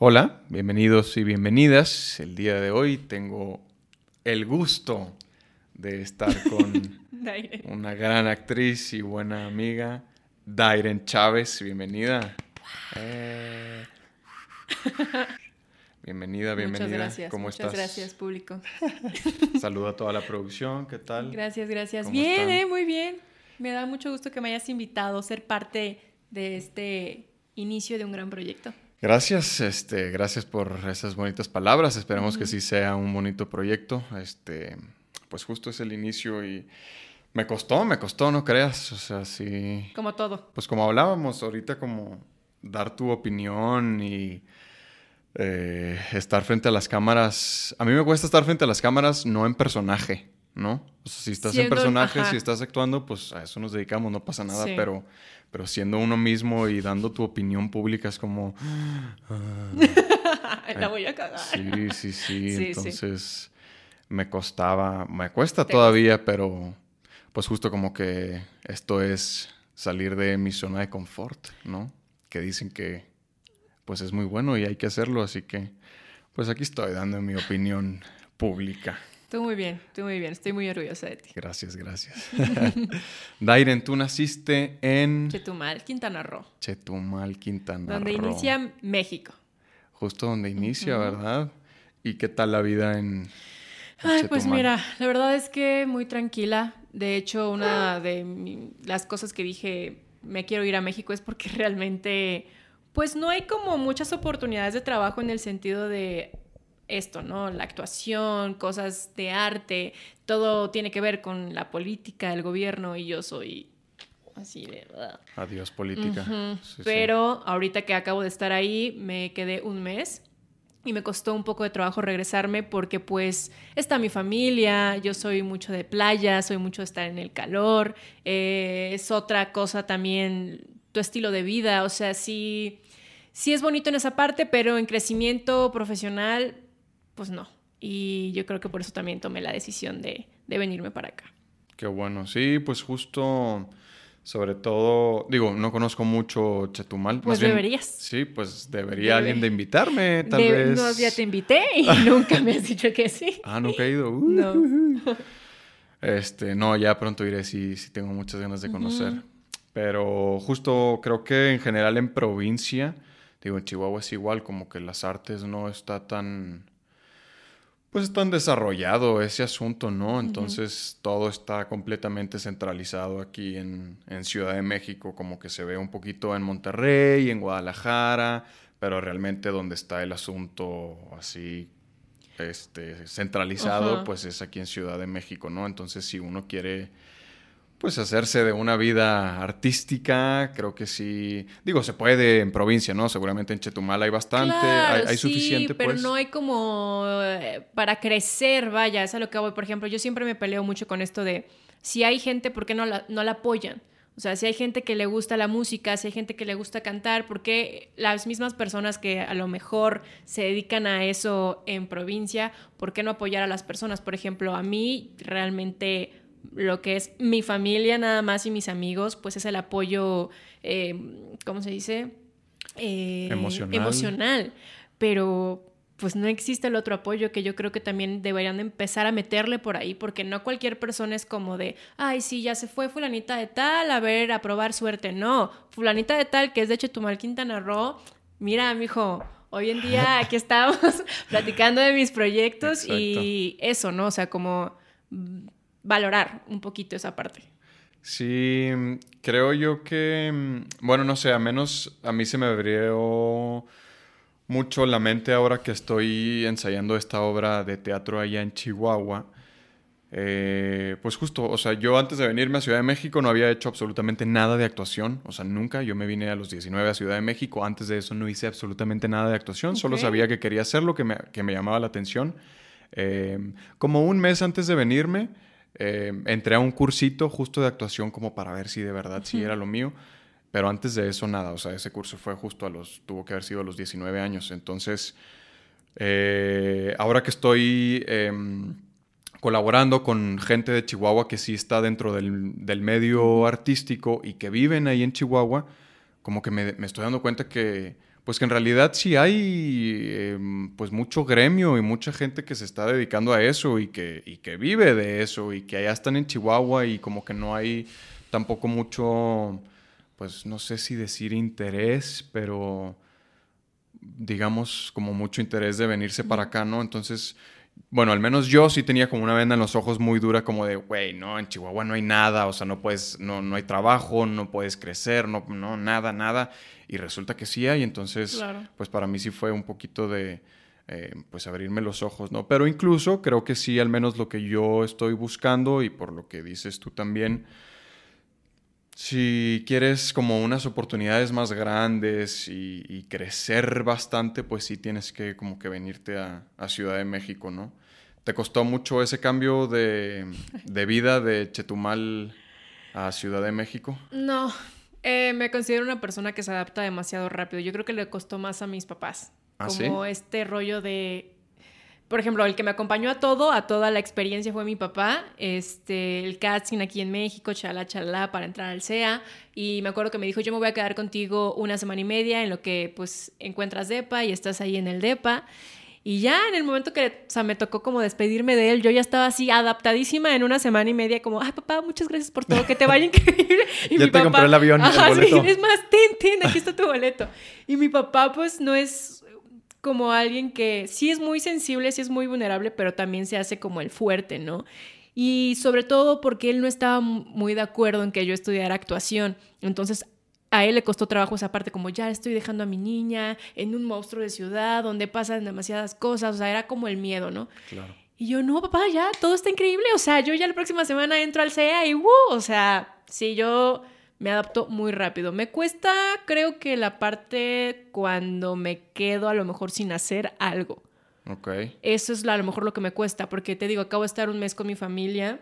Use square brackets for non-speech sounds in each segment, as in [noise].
Hola, bienvenidos y bienvenidas. El día de hoy tengo el gusto de estar con [laughs] una gran actriz y buena amiga, Dairen Chávez. Bienvenida. Eh. Bienvenida, bienvenida. Muchas gracias. ¿Cómo muchas estás? gracias, público. [laughs] Saludo a toda la producción. ¿Qué tal? Gracias, gracias. ¿Cómo Bien, eh, muy bien. Me da mucho gusto que me hayas invitado a ser parte de este inicio de un gran proyecto. Gracias, este, gracias por esas bonitas palabras. Esperemos que sí sea un bonito proyecto. Este, pues justo es el inicio y me costó, me costó, no creas. O sea, sí. Como todo. Pues como hablábamos ahorita, como dar tu opinión y eh, estar frente a las cámaras. A mí me cuesta estar frente a las cámaras, no en personaje, ¿no? O sea, si estás en personaje, ajá. si estás actuando, pues a eso nos dedicamos, no pasa nada, Sí. pero, pero siendo uno mismo y dando tu opinión pública es como... [laughs] La voy a cagar. Sí, sí, sí. [laughs] Sí, sí. Entonces me costaba, me cuesta Te todavía, pero pues justo como que esto es salir de mi zona de confort, ¿no? Que dicen que pues es muy bueno y hay que hacerlo, así que pues aquí estoy dando mi opinión pública. Tú muy bien, tú muy bien. Estoy muy orgullosa de ti. Gracias, gracias. [laughs] Dairen, tú naciste en Chetumal, Quintana Roo. Chetumal, Quintana Donde Roo. inicia México. Justo donde inicia, ¿verdad? ¿Y qué tal la vida en, en Ay, pues mira, la verdad es que muy tranquila. De hecho, una de las cosas que dije, me quiero ir a México es porque [laughs] realmente, pues no hay como muchas oportunidades de trabajo en el sentido de esto, ¿no? La actuación, cosas de arte, todo tiene que ver con la política, el gobierno y yo soy así de... Adiós política. Ujú. Sí, sí. Pero ahorita que acabo de estar ahí, me quedé un mes y me costó un poco de trabajo regresarme porque pues está mi familia, yo soy mucho de playa, soy mucho de estar en el calor, eh, es otra cosa también tu estilo de vida, o sea, sí, sí es bonito en esa parte, pero en crecimiento profesional, pues no. Y yo creo que por eso también tomé la decisión de, de venirme para acá. Qué bueno. Sí, pues justo, sobre todo, digo, no conozco mucho Chetumal. Pues bien- deberías. Sí, pues debería Debe- alguien de invitarme, tal De- vez. no, ya te invité y [laughs] nunca me has dicho que sí. Ah, nunca he ido. Uh, No. Este, no, ya pronto iré, sí, sí tengo muchas ganas de conocer. Pero justo creo que en general en provincia, digo, en Chihuahua es igual, como que las artes no está tan, pues tan desarrollado ese asunto, ¿no? Entonces todo está completamente centralizado aquí en, en Ciudad de México, como que se ve un poquito en Monterrey, en Guadalajara, pero realmente donde está el asunto así este, centralizado, pues es aquí en Ciudad de México, ¿no? Entonces, si uno quiere, pues, hacerse de una vida artística, creo que sí. Digo, se puede en provincia, ¿no? Seguramente en Chetumal hay bastante, Claro, hay, hay sí, suficiente, pero pues. no hay como eh, para crecer, vaya, es a lo que voy. Por ejemplo, yo siempre me peleo mucho con esto de si hay gente, ¿por qué no la, no la apoyan? O sea, si hay gente que le gusta la música, si hay gente que le gusta cantar, ¿por qué las mismas personas que a lo mejor se dedican a eso en provincia, ¿por qué no apoyar a las personas? Por ejemplo, a mí realmente lo que es mi familia nada más y mis amigos, pues es el apoyo, eh, ¿cómo se dice? Eh, Emocional. emocional. Pero pues no existe el otro apoyo que yo creo que también deberían de empezar a meterle por ahí, porque no cualquier persona es como de, ay, sí, ya se fue fulanita de tal, a ver, a probar suerte. No, fulanita de tal, que es de Chetumal, Quintana Roo, mira, mijo, hoy en día [laughs] aquí estamos [laughs] platicando de mis proyectos y eso, ¿no? O sea, como valorar un poquito esa parte. Sí, creo yo que, mm, bueno, no sé, a menos a mí se me abrió mucho la mente ahora que estoy ensayando esta obra de teatro allá en Chihuahua. Eh, pues justo, o sea, yo antes de venirme a Ciudad de México no había hecho absolutamente nada de actuación, o sea, nunca. Yo me vine a los 19 a Ciudad de México, antes de eso no hice absolutamente nada de actuación, solo sabía que quería hacerlo, que me, que me llamaba la atención. Eh, como un mes antes de venirme, eh, entré a un cursito justo de actuación como para ver si de verdad sí era lo mío. Pero antes de eso, nada. O sea, ese curso fue justo a los. Tuvo que haber sido a los 19 años. Entonces, eh, ahora que estoy em, colaborando con gente de Chihuahua que sí está dentro del, del medio artístico y que viven ahí en Chihuahua, como que me, me estoy dando cuenta que pues que en realidad sí hay em, pues mucho gremio y mucha gente que se está dedicando a eso y que, y que vive de eso y que allá están en Chihuahua y como que no hay tampoco mucho, pues no sé si decir interés, pero digamos como mucho interés de venirse para acá, ¿no? Entonces bueno, al menos yo sí tenía como una venda en los ojos muy dura, como de, güey, no, en Chihuahua no hay nada, o sea, no puedes, no, no hay trabajo, no puedes crecer, no, no, nada, nada. Y resulta que sí hay, entonces, pues para mí sí fue un poquito de, eh, pues abrirme los ojos, ¿no? Pero incluso creo que sí, al menos lo que yo estoy buscando y por lo que dices tú también, si quieres como unas oportunidades más grandes y, crecer bastante, pues sí tienes que como que venirte a, Ciudad de México, ¿no? ¿Te costó mucho ese cambio de, vida de Chetumal a Ciudad de México? No, eh, me considero una persona que se adapta demasiado rápido. Yo creo que le costó más a mis papás. ¿Ah, como este rollo de por ejemplo, el que me acompañó a todo, a toda la experiencia fue mi papá, este, el casting aquí en México, chala, chala, para entrar al CEA. Y me acuerdo que me dijo, yo me voy a quedar contigo una semana y media en lo que pues encuentras DEPA y estás ahí en el DEPA. Y ya en el momento que, o sea, me tocó como despedirme de él, yo ya estaba así adaptadísima en una semana y media, como, ay papá, muchas gracias por todo, que te vaya [laughs] increíble. Y ya te compré el avión, el boleto. es más, ten, ten, aquí está tu boleto. Y mi papá pues no es como alguien que sí es muy sensible, sí es muy vulnerable, pero también se hace como el fuerte, ¿no? Y sobre todo porque él no estaba muy de acuerdo en que yo estudiara actuación. Entonces, a él le costó trabajo esa parte, como ya estoy dejando a mi niña en un monstruo de ciudad donde pasan demasiadas cosas, o sea, era como el miedo, ¿no? Claro. Y yo, no, papá, ya, todo está increíble, o sea, yo ya la próxima semana entro al CEA y, ¡wow! O sea, sí, yo me adapto muy rápido. Me cuesta, creo que la parte cuando me quedo a lo mejor sin hacer algo. Ok. Eso es a lo mejor lo que me cuesta, porque te digo, acabo de estar un mes con mi familia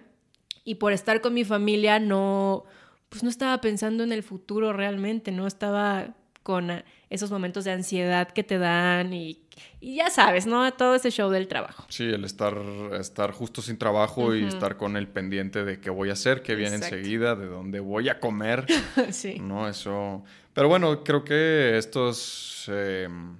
y por estar con mi familia no, pues no estaba pensando en el futuro realmente, no estaba con esos momentos de ansiedad que te dan y, ya sabes, ¿no? Todo ese show del trabajo. Sí, el estar, estar justo sin trabajo y estar con el pendiente de qué voy a hacer, qué viene enseguida, de dónde voy a comer. [laughs] sí. No, eso. Pero bueno, creo que estos em,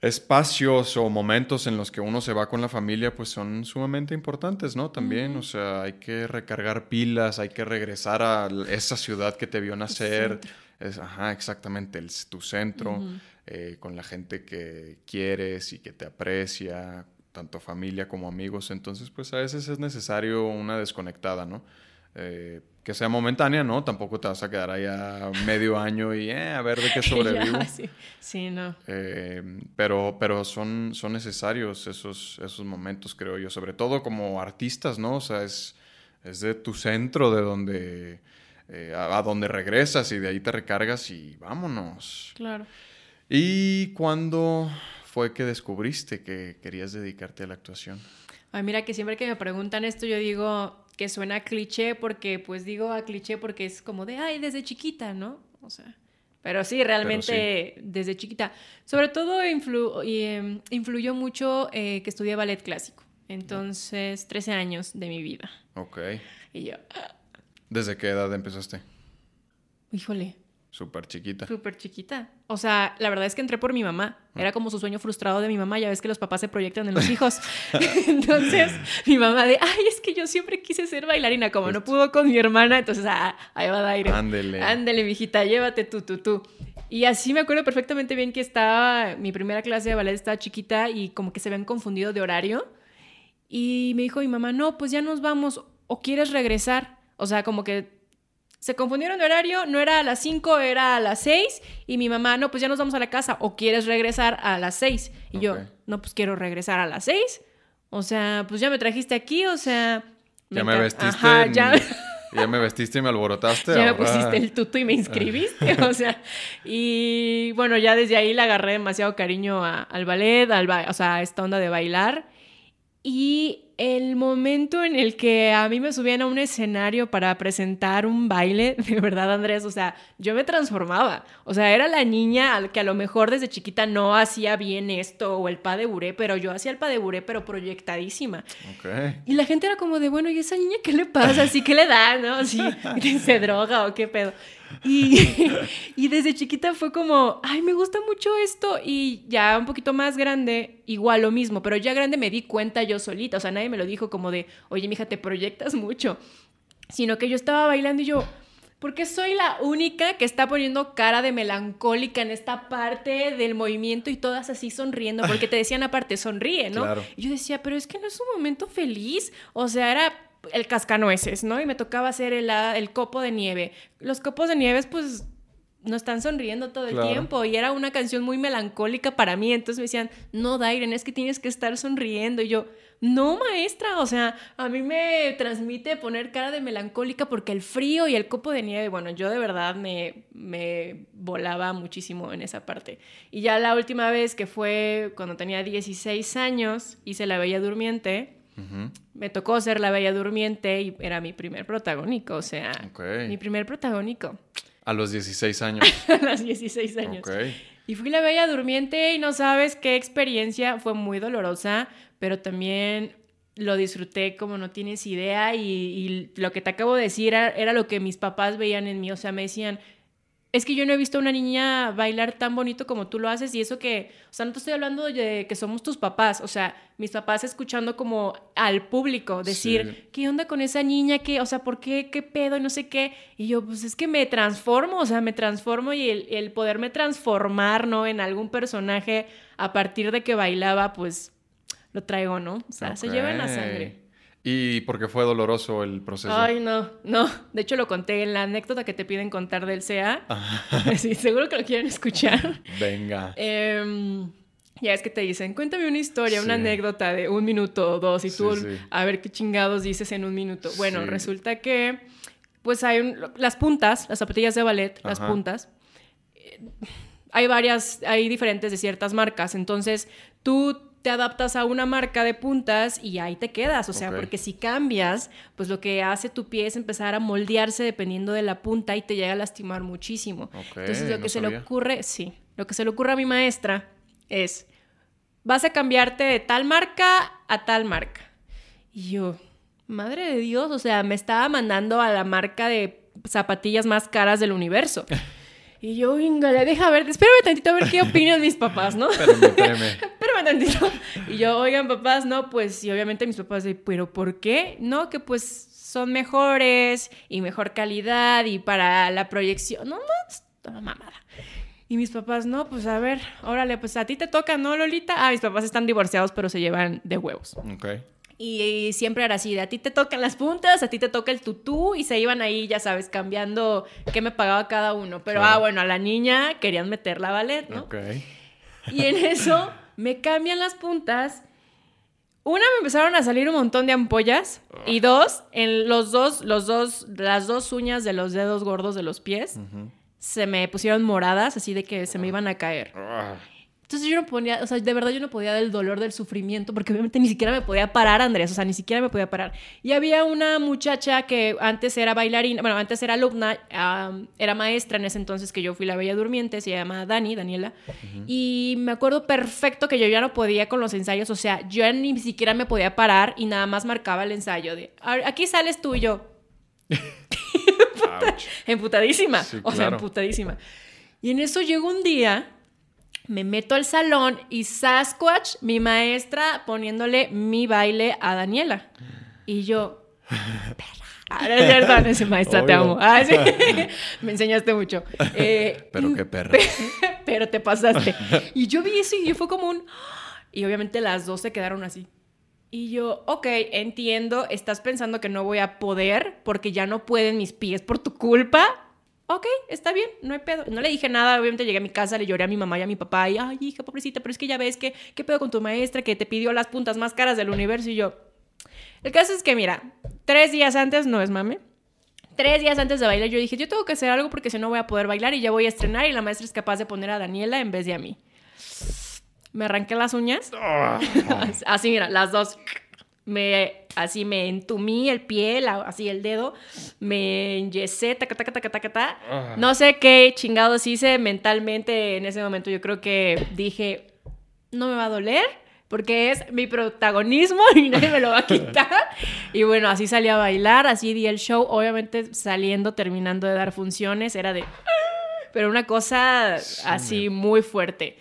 espacios o momentos en los que uno se va con la familia, pues son sumamente importantes, ¿no? También, o sea, hay que recargar pilas, hay que regresar a esa ciudad que te vio nacer. Es, ajá, exactamente, el, tu centro, eh, con la gente que quieres y que te aprecia, tanto familia como amigos. Entonces, pues a veces es necesario una desconectada, ¿no? Eh, que sea momentánea, ¿no? Tampoco te vas a quedar allá medio año y eh, a ver de qué [laughs] sobrevivo. sí. no. pero pero son, son necesarios esos, esos momentos, creo yo, sobre todo como artistas, ¿no? O sea, es, es de tu centro, de donde eh, a, donde regresas y de ahí te recargas y vámonos. Claro. ¿Y cuándo fue que descubriste que querías dedicarte a la actuación? Ay, mira que siempre que me preguntan esto yo digo que suena cliché porque pues digo a cliché porque es como de, ay, desde chiquita, ¿no? O sea, pero sí, realmente desde chiquita. Sobre todo em, influyó mucho eh, que estudié ballet clásico. Entonces, 13 años de mi vida. Ok. Y yo, ¿Desde qué edad empezaste? Híjole. Súper chiquita. Súper chiquita. O sea, la verdad es que entré por mi mamá. Ah. Era como su sueño frustrado de mi mamá. Ya ves que los papás se proyectan en los hijos. [laughs] entonces, mi mamá de, ay, es que yo siempre quise ser bailarina. Como no pudo con mi hermana, entonces, ah, ahí va a ir. Ándele. Ándele, mijita, llévate tú, tú, tú. Y así me acuerdo perfectamente bien que estaba, mi primera clase de ballet estaba chiquita y como que se habían confundido de horario. Y me dijo mi mamá, no, pues ya nos vamos. ¿O quieres regresar? O sea, como que se confundieron de horario, no era a las 5, era a las 6 y mi mamá, no, pues ya nos vamos a la casa o quieres regresar a las 6 y yo, no, pues quiero regresar a las 6. O sea, pues ya me trajiste aquí, o sea, ya me vestiste. ya... [laughs] ya me vestiste y me alborotaste. [laughs] Ya me pusiste el tuto y me inscribiste, [laughs] o sea. Y bueno, ya desde ahí le agarré demasiado cariño al ballet, al o sea, a esta onda de bailar. Y el momento en el que a mí me subían a un escenario para presentar un baile, [laughs] de verdad, Andrés, o sea, yo me transformaba. O sea, era la niña que a lo mejor desde chiquita no hacía bien esto o el pa de buré, pero yo hacía el pa de buré, pero proyectadísima. Y la gente era como de, bueno, ¿y esa niña qué le pasa? ¿Así qué le da? ¿No? [laughs] ¿Así se droga o qué pedo? Y, [laughs] y, desde chiquita fue como, ay, me gusta mucho esto. Y ya un poquito más grande, igual lo mismo, pero ya grande me di cuenta yo solita. O sea, nadie me lo dijo como de, oye, mija, te proyectas mucho. Sino que yo estaba bailando y yo, ¿por qué soy la única que está poniendo cara de melancólica en esta parte del movimiento y todas así sonriendo? Porque te decían aparte, sonríe, ¿no? Y yo decía, pero es que no es un momento feliz. O sea, era el cascanueces, ¿no? Y me tocaba hacer el, el copo de nieve. Los copos de nieve, pues no están sonriendo todo el tiempo y era una canción muy melancólica para mí, entonces me decían, no, Dairen, es que tienes que estar sonriendo y yo, no, maestra, o sea, a mí me transmite poner cara de melancólica porque el frío y el copo de nieve, bueno, yo de verdad me, me volaba muchísimo en esa parte. Y ya la última vez que fue cuando tenía 16 años, hice La Bella Durmiente, me tocó ser la Bella Durmiente y era mi primer protagónico, o sea, mi primer protagónico. A los 16 años. [laughs] a los 16 años. Y fui la Bella Durmiente y no sabes qué experiencia, fue muy dolorosa, pero también lo disfruté como no tienes idea y, y lo que te acabo de decir era, era, lo que mis papás veían en mí, o sea, me decían, es que yo no he visto a una niña bailar tan bonito como tú lo haces y eso que, o sea, no te estoy hablando de que somos tus papás, o sea, mis papás escuchando como al público decir, ¿qué onda con esa niña? ¿Qué, o sea, ¿por qué? ¿Qué pedo? Y no sé qué. Y yo, pues es que me transformo, o sea, me transformo y el, el poderme transformar, ¿no? En algún personaje a partir de que bailaba, pues lo traigo, ¿no? O sea, se lleva en la sangre. ¿Y por qué fue doloroso el proceso? Ay, no, no. De hecho, lo conté en la anécdota que te piden contar del CA. [laughs] sí, seguro que lo quieren escuchar. Venga. Em, ya es que te dicen, cuéntame una historia, una anécdota de un minuto o dos, y tú a ver qué chingados dices en un minuto. Bueno, resulta que, pues hay las puntas, las zapatillas de ballet, las puntas. Eh, hay varias, hay diferentes de ciertas marcas. Entonces, tú te adaptas a una marca de puntas y ahí te quedas, o sea, porque si cambias, pues lo que hace tu pie es empezar a moldearse dependiendo de la punta y te llega a lastimar muchísimo. Entonces lo que se le ocurre, sí, lo que se le ocurre a mi maestra es, vas a cambiarte de tal marca a tal marca. Y yo, madre de Dios, o sea, me estaba mandando a la marca de zapatillas más caras del universo. [laughs] Y yo, venga, deja ver, espérame tantito a ver qué opinan mis papás, ¿no? Espérame, espérame. [laughs] espérame tantito. Y yo, oigan, papás, no, pues, y obviamente mis papás, ¿pero por qué? No, que pues son mejores y mejor calidad y para la proyección. No, no, mamada. Y mis papás, no, pues a ver, órale, pues a ti te toca, ¿no, Lolita? Ah, mis papás están divorciados, pero se llevan de huevos. Ok. Y, siempre era así, de a ti te tocan las puntas, a ti te toca el tutú y se iban ahí, ya sabes, cambiando qué me pagaba cada uno. Pero, ah, bueno, a la niña querían meterla a ballet, ¿no? Ok. Y en eso me cambian las puntas. Una, me empezaron a salir un montón de ampollas. Y dos, en los dos, los dos, las dos uñas de los dedos gordos de los pies se me pusieron moradas, así de que se me iban a caer. Entonces yo no podía, o sea, de verdad yo no podía del dolor, del sufrimiento, porque obviamente ni siquiera me podía parar, Andrés, o sea, ni siquiera me podía parar. Y había una muchacha que antes era bailarina, bueno, antes era alumna, era maestra en ese entonces que yo fui la Bella Durmiente, se llama Dani, Daniela, y me acuerdo perfecto que yo ya no podía con los ensayos, o sea, yo ni siquiera me podía parar y nada más marcaba el ensayo de, aquí sales tú y yo. [laughs] [laughs] emputadísima, o sea, emputadísima. Y en eso llegó un día me meto al salón y Sasquatch, mi maestra, poniéndole mi baile a Daniela. Y yo, perra. Ah, es cierto, maestra, te amo. Ah, sí. [laughs] me enseñaste mucho. Eh, pero qué perra. [laughs] pero te pasaste. Y yo vi eso y yo fue como un... Y obviamente las dos se quedaron así. Y yo, ok, entiendo, estás pensando que no voy a poder porque ya no pueden mis pies por tu culpa ok, está bien, no hay pedo. No le dije nada, obviamente llegué a mi casa, le lloré a mi mamá y a mi papá y, ay, hija, pobrecita, pero es que ya ves que, ¿qué pedo con tu maestra que te pidió las puntas más caras del universo? Y yo, el caso es que, mira, tres días antes, no es mame, tres días antes de bailar yo dije, yo tengo que hacer algo porque si no voy a poder bailar y ya voy a estrenar y la maestra es capaz de poner a Daniela en vez de a mí. Me arranqué las uñas. Ah. [laughs] Así, mira, las dos. Me así me entumí el pie, la- así el dedo, me enyesé, taca, taca, taca, taca, taca. Ah. No sé qué chingados hice mentalmente en ese momento. Yo creo que dije, no me va a doler porque es mi protagonismo [laughs] y nadie me lo va a quitar. y bueno, así salí a bailar, así di el show. Obviamente saliendo, terminando de dar funciones, era de... Pero una cosa Sí, así muy fuerte.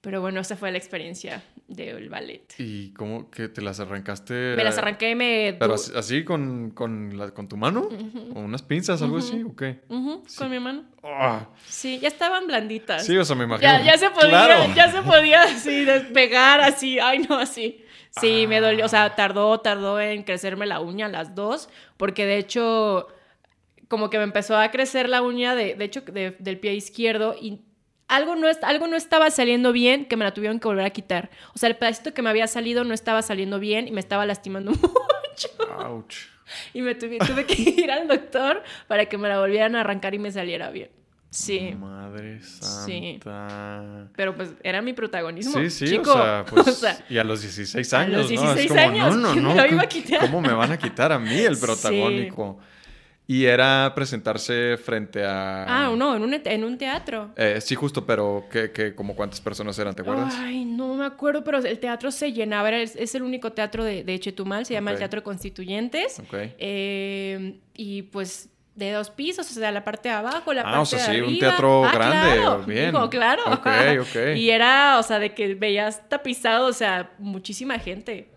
Pero bueno, esa fue la experiencia del ballet. ¿Y cómo que te las arrancaste? Me las arranqué, me... ¿Pero así, así con, con, la- con tu mano? ¿O unas pinzas, algo así? ¿O qué? Sí. con mi mano. Ah, Sí, ya estaban blanditas. sí, o sea, me imagino. Ya, ya se podía, Claro. ya se podía así despegar, así, ay no, así. Sí, me dolió, o Ah. sea, tardó, tardó en crecerme la uña, las dos, porque de hecho, como que me empezó a crecer la uña, de, de hecho, de- del pie izquierdo y algo no, algo no estaba saliendo bien que me la tuvieron que volver a quitar. O sea, el pedacito que me había salido no estaba saliendo bien y me estaba lastimando [laughs] mucho. Ouch. Y me tuve, tuve que [laughs] ir al doctor para que me la volvieran a arrancar y me saliera bien. Sí. Madre Sí. santa. Pero pues era mi protagonismo. Sí, sí, chico. o sea, [laughs] pues, O sea, y a los 16 a años, los ¿no? 16 es como, años, no, no, ¿quién no, me lo iba a ¿qué- quitar? ¿cómo me van a quitar a mí el Sí. Y era presentarse frente a... Ah, no, en un, en un teatro. Eh, sí, justo, pero ¿qué, qué, como cuántas personas eran, te acuerdas? Ay, no me acuerdo, pero el teatro se llenaba. Era, es, es el único teatro de, de Chetumal, se llama el. Teatro Constituyentes. Ok. Eh, y pues de dos pisos, o sea, la parte de abajo, la Ah, parte o sea, de sí, un arriba. teatro Ah, grande, claro, bien. digo, claro. Ok, ok. [laughs] Y era, o sea, de que veías tapizado, o sea, muchísima gente.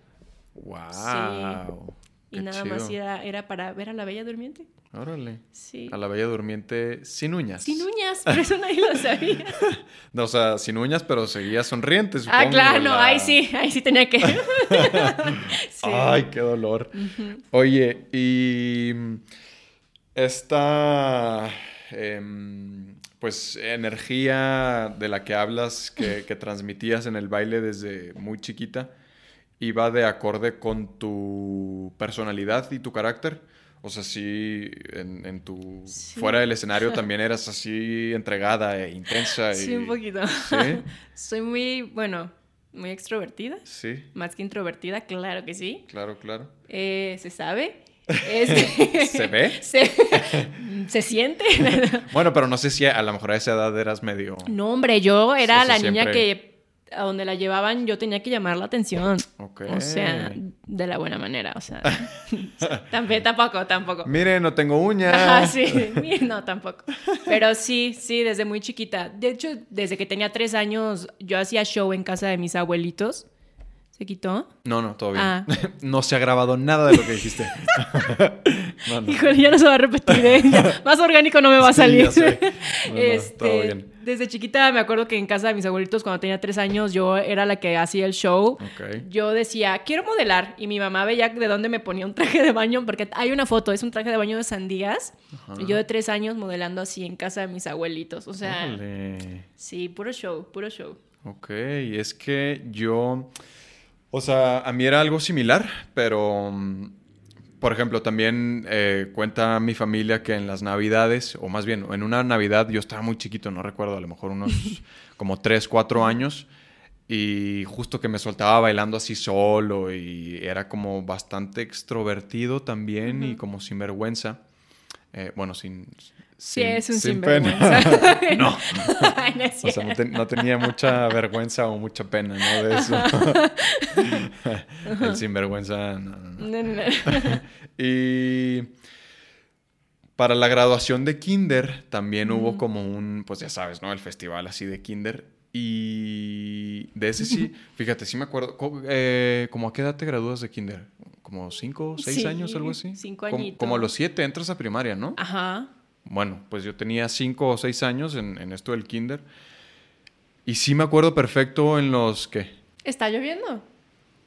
¡Wow! Y Qué nada más era, era para ver a la Bella Durmiente. Órale. Sí. A la bella durmiente sin uñas. Sin uñas, por eso nadie lo sabía. [laughs] No, o sea, sin uñas, pero seguía sonriente, ah, claro, la- ahí sí, ahí sí tenía que. [laughs] Sí. Ay, qué dolor. Oye, y mm, esta, em, pues, energía de la que hablas, que, que transmitías en el baile desde muy chiquita, iba de acorde con tu personalidad y tu carácter. O sea, sí, en, en tu... Sí. Fuera del escenario [laughs] también eras así entregada e intensa. Sí, y- un poquito. ¿Sí? [laughs] Soy muy, bueno, muy extrovertida. Sí, Más que introvertida, claro que sí. claro, claro. Eh, ¿Se sabe? [laughs] ¿Se ve? Se, se siente. Bueno, pero no sé si a lo mejor a esa edad eras medio... No, hombre, yo era la niña que a donde la llevaban yo tenía que llamar la atención. Ok. O sea, de la buena manera, o sea. [laughs] tampoco, tampoco, tampoco. Mire, no tengo uñas. [laughs] Ajá, sí, [laughs] no, tampoco. Pero sí, sí, desde muy chiquita. De hecho, desde que tenía tres años, yo hacía show en casa de mis abuelitos. ¿Se quitó? No, no, todo bien. Ah. No se ha grabado nada de lo que dijiste. no, no. Híjole, ya no se va a repetir, ¿eh? Ya, Más orgánico no me va a Sí, salir. No, no, Este, todo bien. Desde chiquita me acuerdo que en casa de mis abuelitos, cuando tenía tres años, yo era la que hacía el show. Yo decía, quiero modelar. Y mi mamá veía de dónde me ponía un traje de baño, porque hay una foto, es un traje de baño de sandías. Ajá. Y yo de tres años modelando así en casa de mis abuelitos. O sea, sí, puro show, puro show. Ok, es que yo, o sea, a mí era algo similar, pero, mm, por ejemplo, también eh, cuenta mi familia que en las navidades, o más bien, en una navidad yo estaba muy chiquito, no recuerdo, a lo mejor unos [laughs] como 3, 4 años, y justo que me soltaba bailando así solo, y era como bastante extrovertido también, y como sinvergüenza. Eh, bueno, sin... Sí, sin- es un sin sinvergüenza. pena. [laughs] no. Ay, no O sea, no, cierto. te- no tenía mucha vergüenza o mucha pena, ¿no? De eso. [laughs] El sinvergüenza, no, no, no. No, no, no. [laughs] Y para la graduación de Kinder también hubo como un, pues ya sabes, ¿no? El festival así de Kinder. Y de ese sí, fíjate, sí me acuerdo. Eh, ¿Cómo a qué edad te gradúas de Kinder? ¿Como cinco, seis Sí, años, algo así? cinco Como- añitos. Como a los siete entras a primaria, ¿no? Ajá. Bueno, pues yo tenía cinco o seis años en, en esto del kinder. Y sí me acuerdo perfecto en los que... Está lloviendo.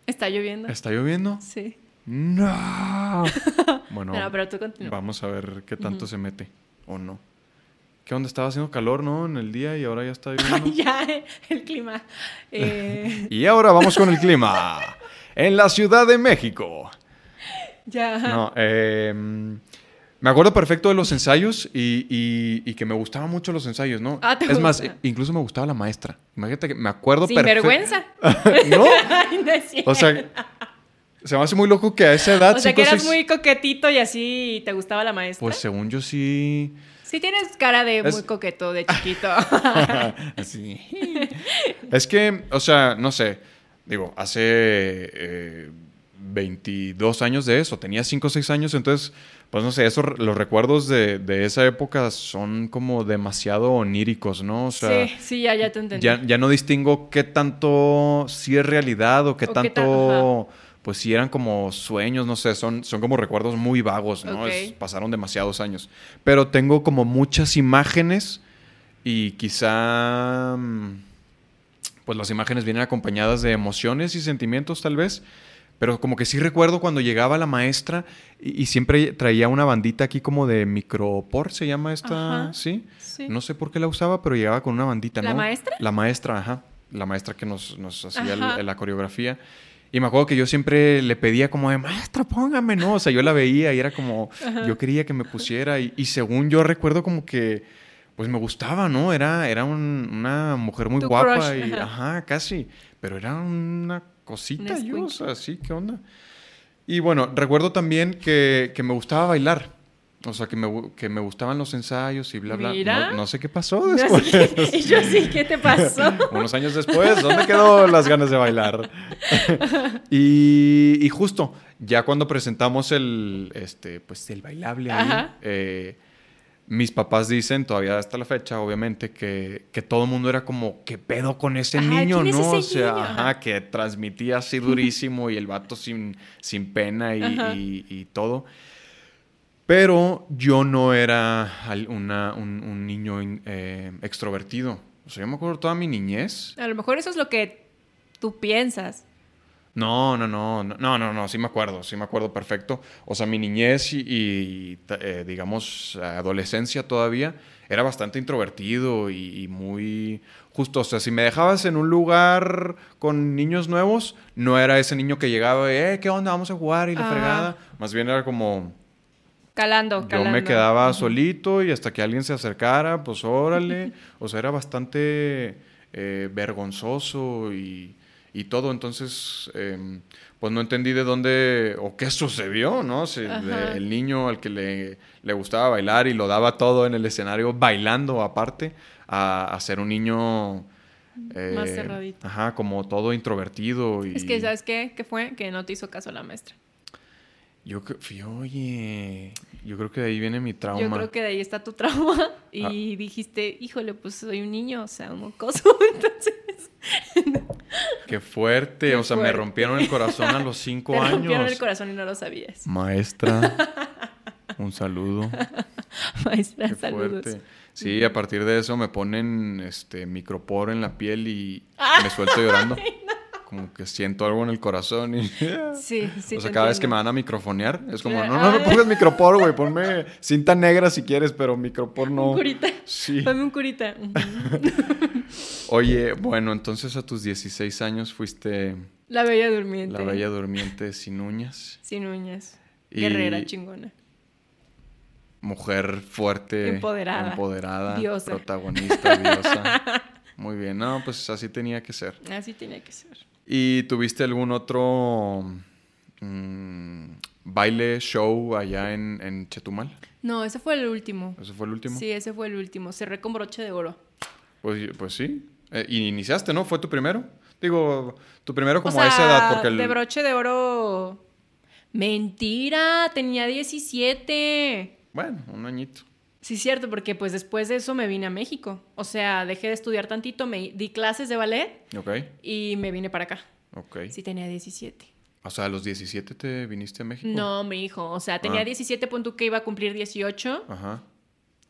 Está lloviendo. ¿Está lloviendo? Sí. ¡No! [laughs] Bueno, No, pero tú vamos a ver qué tanto se mete o no. ¿Qué onda? Estaba haciendo calor, ¿no? En el día y ahora ya está [laughs] lloviendo. ya, el clima. [laughs] Eh, y ahora vamos con el clima. En la Ciudad de México. ya. No, eh, me acuerdo perfecto de los ensayos y, y- y que me gustaban mucho los ensayos, ¿no? Ah, ¿te es más, gusta? incluso me gustaba la maestra. Imagínate que me acuerdo Sin perfecto. vergüenza. [laughs] ¿No? [laughs] Ay, no es. O sea, Se me hace muy loco que a esa edad... O sea, que eras seis- muy coquetito y así te gustaba la maestra. Pues según yo sí... sí tienes cara de Es- muy coqueto de [laughs] chiquito. Así. Es que, o sea, no sé. Digo, hace eh, 22 años de eso. Tenía 5 o 6 años, entonces, pues no sé, eso, los recuerdos de, de esa época son como demasiado oníricos, ¿no? O sea, sí, sí, ya, ya te entendí. ya, ya no distingo qué tanto sí es realidad o qué O qué tanto, pues sí eran como sueños, no sé, son, son como recuerdos muy vagos, ¿no? Es- pasaron demasiados años. Pero tengo como muchas imágenes y quizá, mm, pues las imágenes vienen acompañadas de emociones y sentimientos tal vez. Pero como que sí recuerdo cuando llegaba la maestra y, y siempre traía una bandita aquí como de micropor, se llama esta, Ajá. ¿sí? Sí. No sé por qué la usaba, pero llegaba con una bandita, ¿La ¿no? maestra? La maestra, ajá. La maestra que nos, nos hacía Ajá. la coreografía. Y me acuerdo que yo siempre le pedía como de, maestra, póngame, ¿no? O sea, yo la veía y era como, yo quería que me pusiera. Y, y según yo recuerdo como que, pues me gustaba, ¿no? Era, era un- una mujer muy Tu guapa crush, y, ajá. ajá, casi. Pero era una cosita, yo, o sea, sí, ¿qué onda? Y bueno, recuerdo también que, que me gustaba bailar. O sea, que me, que me gustaban los ensayos y bla, bla. Mira. No, no sé qué pasó Yo después. sí- [laughs] yo sí, ¿qué te pasó? [laughs] Unos años después, ¿dónde quedó las ganas de bailar? [laughs] y, y justo, ya cuando presentamos el, este, pues el bailable ahí, eh, mis papás dicen, todavía hasta la fecha, obviamente, que, que todo el mundo era como, ¿qué pedo con ese Ajá, niño, ¿quién es no? o sea, niño? ajá, que transmitía así durísimo y el vato sin, sin pena y, y- y todo. Pero yo no era una- un, un niño eh, extrovertido. O sea, yo me acuerdo toda mi niñez. A lo mejor eso es lo que tú piensas. No, no, no, no, no, no, no, sí me acuerdo, sí me acuerdo perfecto. O sea, mi niñez y, eh, digamos, adolescencia todavía era bastante introvertido y, y muy justo. O sea, si me dejabas en un lugar con niños nuevos, no era ese niño que llegaba, y, eh, ¿qué onda? Vamos a jugar y la Ah. fregada. Más bien era como, Calando, Yo calando. me quedaba solito y hasta que alguien se acercara, pues órale. [laughs] O sea, era bastante eh, vergonzoso y, y todo. Entonces, em, pues no entendí de dónde o qué sucedió, ¿no? Si de- el niño al que le, le gustaba bailar y lo daba todo en el escenario bailando aparte, a, a ser un niño... eh, Más cerradito. Ajá, como todo introvertido. Y Es que, ¿sabes qué? ¿Qué fue? Que no te hizo caso la maestra. Yo, fí- oye, yo creo que de ahí viene mi trauma. Ah. Yo creo que de ahí está tu trauma. Y dijiste, híjole, pues soy un niño, o sea, un mocoso. [laughs] Entonces, [laughs] Qué fuerte, Qué o sea, me rompieron el corazón a los cinco [laughs] te años. rompieron el corazón y no lo sabías. Maestra, [laughs] un saludo. Maestra, Qué saludos. fuerte. Sí, a partir de eso me ponen este micropor en la piel y Ah. me suelto llorando. Como que siento algo en el corazón y... [laughs] Sí, sí. o sea, cada vez que me van a microfonear, es como, no, no me pongas micropor, güey, [laughs] ponme cinta negra si quieres, pero micropor no. Un curita. Sí. Ponme un curita. [laughs] Oye, bueno, entonces a tus 16 años fuiste La bella durmiente. la bella durmiente sin uñas. Sin uñas. Y- Guerrera chingona. Mujer fuerte, Empoderada. empoderada, Diosa. protagonista, diosa. Muy bien, no, pues así tenía que ser. Así tenía que ser. ¿Y tuviste algún otro mm, baile, show allá en, en Chetumal? No, ese fue el último. ¿Ese fue el último? Sí, ese fue el último. Cerré con broche de oro. Pues, pues sí. Eh, y iniciaste, ¿no? ¿Fue tu primero? Digo, tu primero como o sea, a esa edad, porque el... de broche de oro... Mentira, tenía 17. Bueno, un añito. Sí, cierto, porque pues después de eso me vine a México. O sea, dejé de estudiar tantito, me di clases de ballet y me vine para acá. ok. Sí, tenía 17. O sea, a los 17 te viniste a México. No, mi hijo. O sea, tenía Ah. 17, pon tú que iba a cumplir 18. Ajá.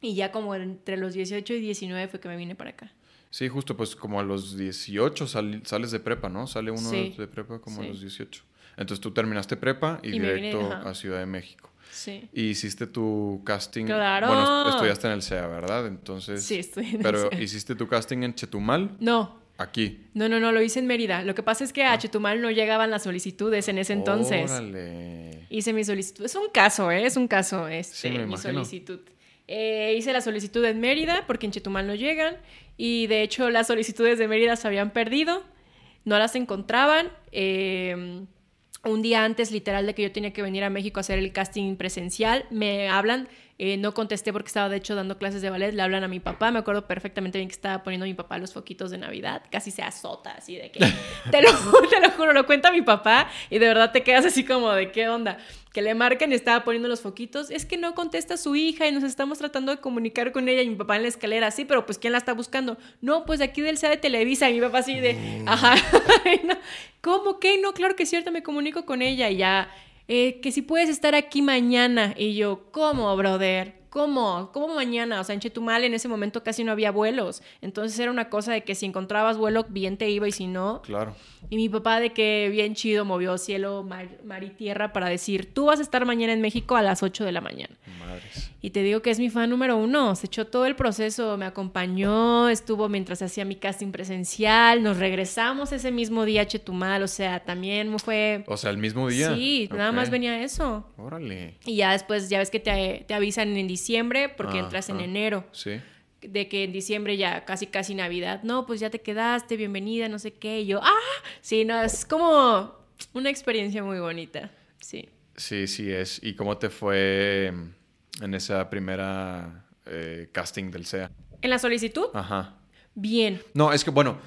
Y ya como entre los 18 y 19 fue que me vine para acá. Sí, justo pues como a los 18 sal- sales de prepa, ¿no? Sale uno Sí, de prepa como a los 18. Entonces tú terminaste prepa y, Y me vine, directo a Ciudad de México. Sí. Y hiciste tu casting. Claro. Bueno, est- estudiaste en el CEA, ¿verdad? Entonces. Sí, estoy en el Pero CEA. hiciste tu casting en Chetumal, No, aquí. no, no, no, lo hice en Mérida. Lo que pasa es que Ah. a Chetumal no llegaban las solicitudes en ese entonces. Órale. Hice mi solicitud. Es un caso, ¿eh? Es un caso, este, Sí, me mi imagino. solicitud. Eh, hice la solicitud en Mérida porque en Chetumal no llegan. Y de hecho, las solicitudes de Mérida se habían perdido. No las encontraban. eh, un día antes, literal, de que yo tenía que venir a México a hacer el casting presencial, me hablan, eh, no contesté porque estaba de hecho dando clases de ballet, le hablan a mi papá, me acuerdo perfectamente bien que estaba poniendo a mi papá los foquitos de Navidad, casi se azota así de que, [laughs] te lo, te lo juro, lo cuenta mi papá y de verdad te quedas así como de qué onda que le marcan y estaba poniendo los foquitos, es que no contesta su hija y nos estamos tratando de comunicar con ella y mi papá en la escalera, sí, pero pues ¿quién la está buscando? No, pues de aquí del sea de Televisa y mi papá así de, ajá, [laughs] ¿cómo que? No, claro que es cierto, me comunico con ella y ya, eh, que si puedes estar aquí mañana y yo, ¿cómo, brother? ¿Cómo? ¿Cómo mañana? O sea, en Chetumal en ese momento casi no había vuelos. Entonces era una cosa de que si encontrabas vuelo, bien te iba y si no. Claro. Y mi papá de que bien chido movió cielo, mar, mar y tierra para decir, tú vas a estar mañana en México a las 8 de la mañana. Madres. Y te digo que es mi fan número uno. Se echó todo el proceso, me acompañó, estuvo mientras hacía mi casting presencial, nos regresamos ese mismo día a Chetumal, o sea, también fue... O sea, el mismo día. Sí, nada más venía eso. Órale. Y ya después, ya ves que te, te avisan en diciembre porque Ah, entras en ah. enero. Sí. De que en diciembre ya casi casi Navidad. No, pues ya te quedaste, bienvenida, no sé qué. Y yo, ¡ah! Sí, no, es como una experiencia muy bonita. Sí. Sí, sí es. ¿Y cómo te fue en esa primera eh, casting del SEA? En la solicitud, Ajá. bien. No, es que bueno,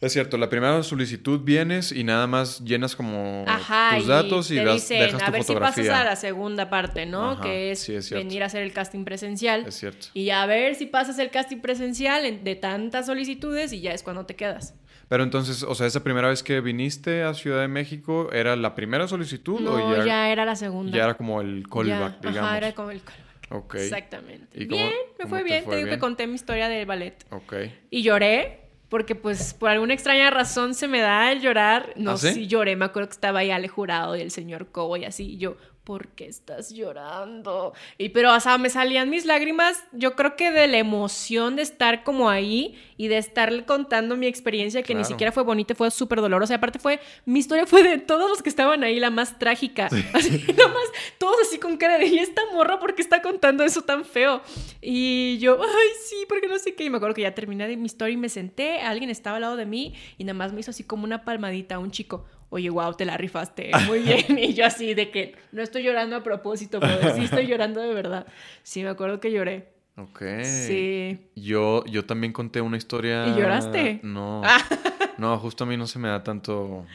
es cierto, la primera solicitud vienes y nada más llenas como Ajá, tus datos y, te das- dicen, dejas a tu ver si pasas a la segunda parte, ¿no? Ajá, que es, sí, es cierto. venir a hacer el casting presencial. Es cierto. Y a ver si pasas el casting presencial en- de tantas solicitudes y ya es cuando te quedas. Pero entonces, o sea, esa primera vez que viniste a Ciudad de México, ¿era la primera solicitud No, o ya, ya, era la segunda. ya era como el callback, Ya, digamos? Ajá, era como el callback. Ok. Exactamente. ¿Y cómo- bien, me fue bien. Te digo que conté mi historia del ballet. Ok. Y lloré, porque pues por alguna extraña razón se me da el llorar. No ¿Ah, sé sí? si lloré, me acuerdo que estaba ahí Ale Jurado y el señor Cobo y así. Y yo, ¿por qué estás llorando? Y pero, o sea, me salían mis lágrimas, yo creo que de la emoción de estar como ahí y de estar contando mi experiencia, que ni siquiera fue bonita, fue súper dolorosa. Y aparte fue, mi historia fue de todos los que estaban ahí, la más trágica. [laughs] Así, nada más, todos así con cara de, ¿y esta morra por qué está contando eso tan feo? Y yo, ay, sí, porque no sé qué. Y me acuerdo que ya terminé de mi historia y me senté, alguien estaba al lado de mí y nada más me hizo así como una palmadita un chico. Oye, wow, te la rifaste [laughs] muy bien. Y yo así de que no estoy llorando a propósito, pero sí [laughs] estoy llorando de verdad. Sí, me acuerdo que lloré. Ok. Sí. Yo, yo también conté una historia. ¿Y lloraste? No. Ah. [laughs] No, justo a mí no se me da tanto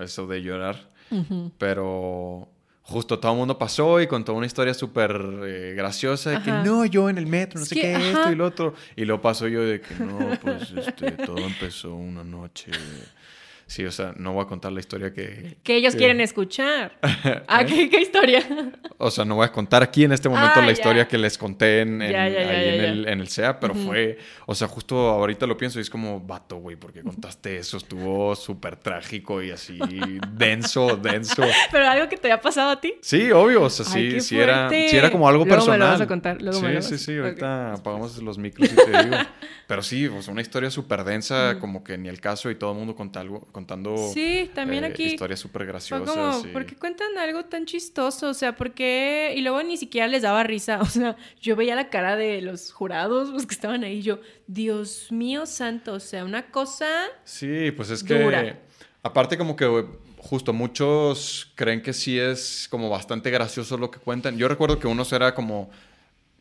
eso de llorar. Pero justo todo el mundo pasó y contó una historia súper eh, graciosa de que no, yo en el metro, no Es sé que, qué, ajá. esto y lo otro. Y luego paso yo de que no, pues este, todo empezó una noche. Sí, o sea, no voy a contar la historia que. Que ellos que- quieren escuchar. [laughs] ¿Ah, qué, qué historia? O sea, no voy a contar aquí en este momento Ah, la ya. historia que les conté en, en- Ya, ya, ya, ahí en. El, en el SEA, pero fue, o sea, justo ahorita lo pienso y es como, vato, güey, porque contaste eso, estuvo súper trágico y así denso, [laughs] denso. Pero algo que te haya pasado a ti. Sí, obvio, o sea, sí, sí era, sí era como algo Luego me lo personal. vas a contar, luego sí, me lo sí, sí, ahorita apagamos los micros y te digo. [laughs] Pero sí, pues una historia súper densa, como que ni el caso y todo el mundo conta algo, contando Sí, también eh, aquí. historias súper graciosas. como, y- ¿por qué cuentan algo tan chistoso? O sea, ¿por qué? Y luego ni siquiera les daba risa. [laughs] O sea, yo veía la cara de los jurados, los que estaban ahí, yo, Dios mío santo, o sea, una cosa... Sí, pues es que aparte como que justo muchos creen que sí es como bastante gracioso lo que cuentan. Yo recuerdo que unos era como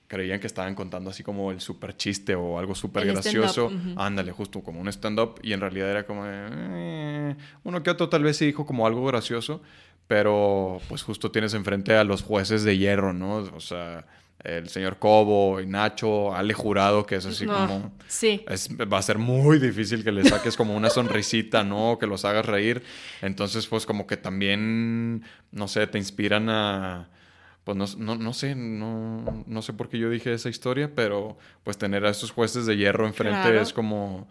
creían que estaban contando así como el super chiste o algo súper gracioso. stand-up, ujú. Ándale, justo como un stand-up y en realidad era como "Eh". uno que otro tal vez sí dijo como algo gracioso, pero pues justo tienes enfrente a los jueces de hierro, ¿no? O sea, el señor Cobo y Nacho, Ale Jurado, que es así No, como... Sí. Es- va a ser muy difícil que le saques como una sonrisita, ¿no? Que los hagas reír. Entonces, pues como que también, no sé, te inspiran a... Pues no, no, no sé, no, no sé por qué yo dije esa historia, pero pues tener a estos jueces de hierro enfrente Claro. es como...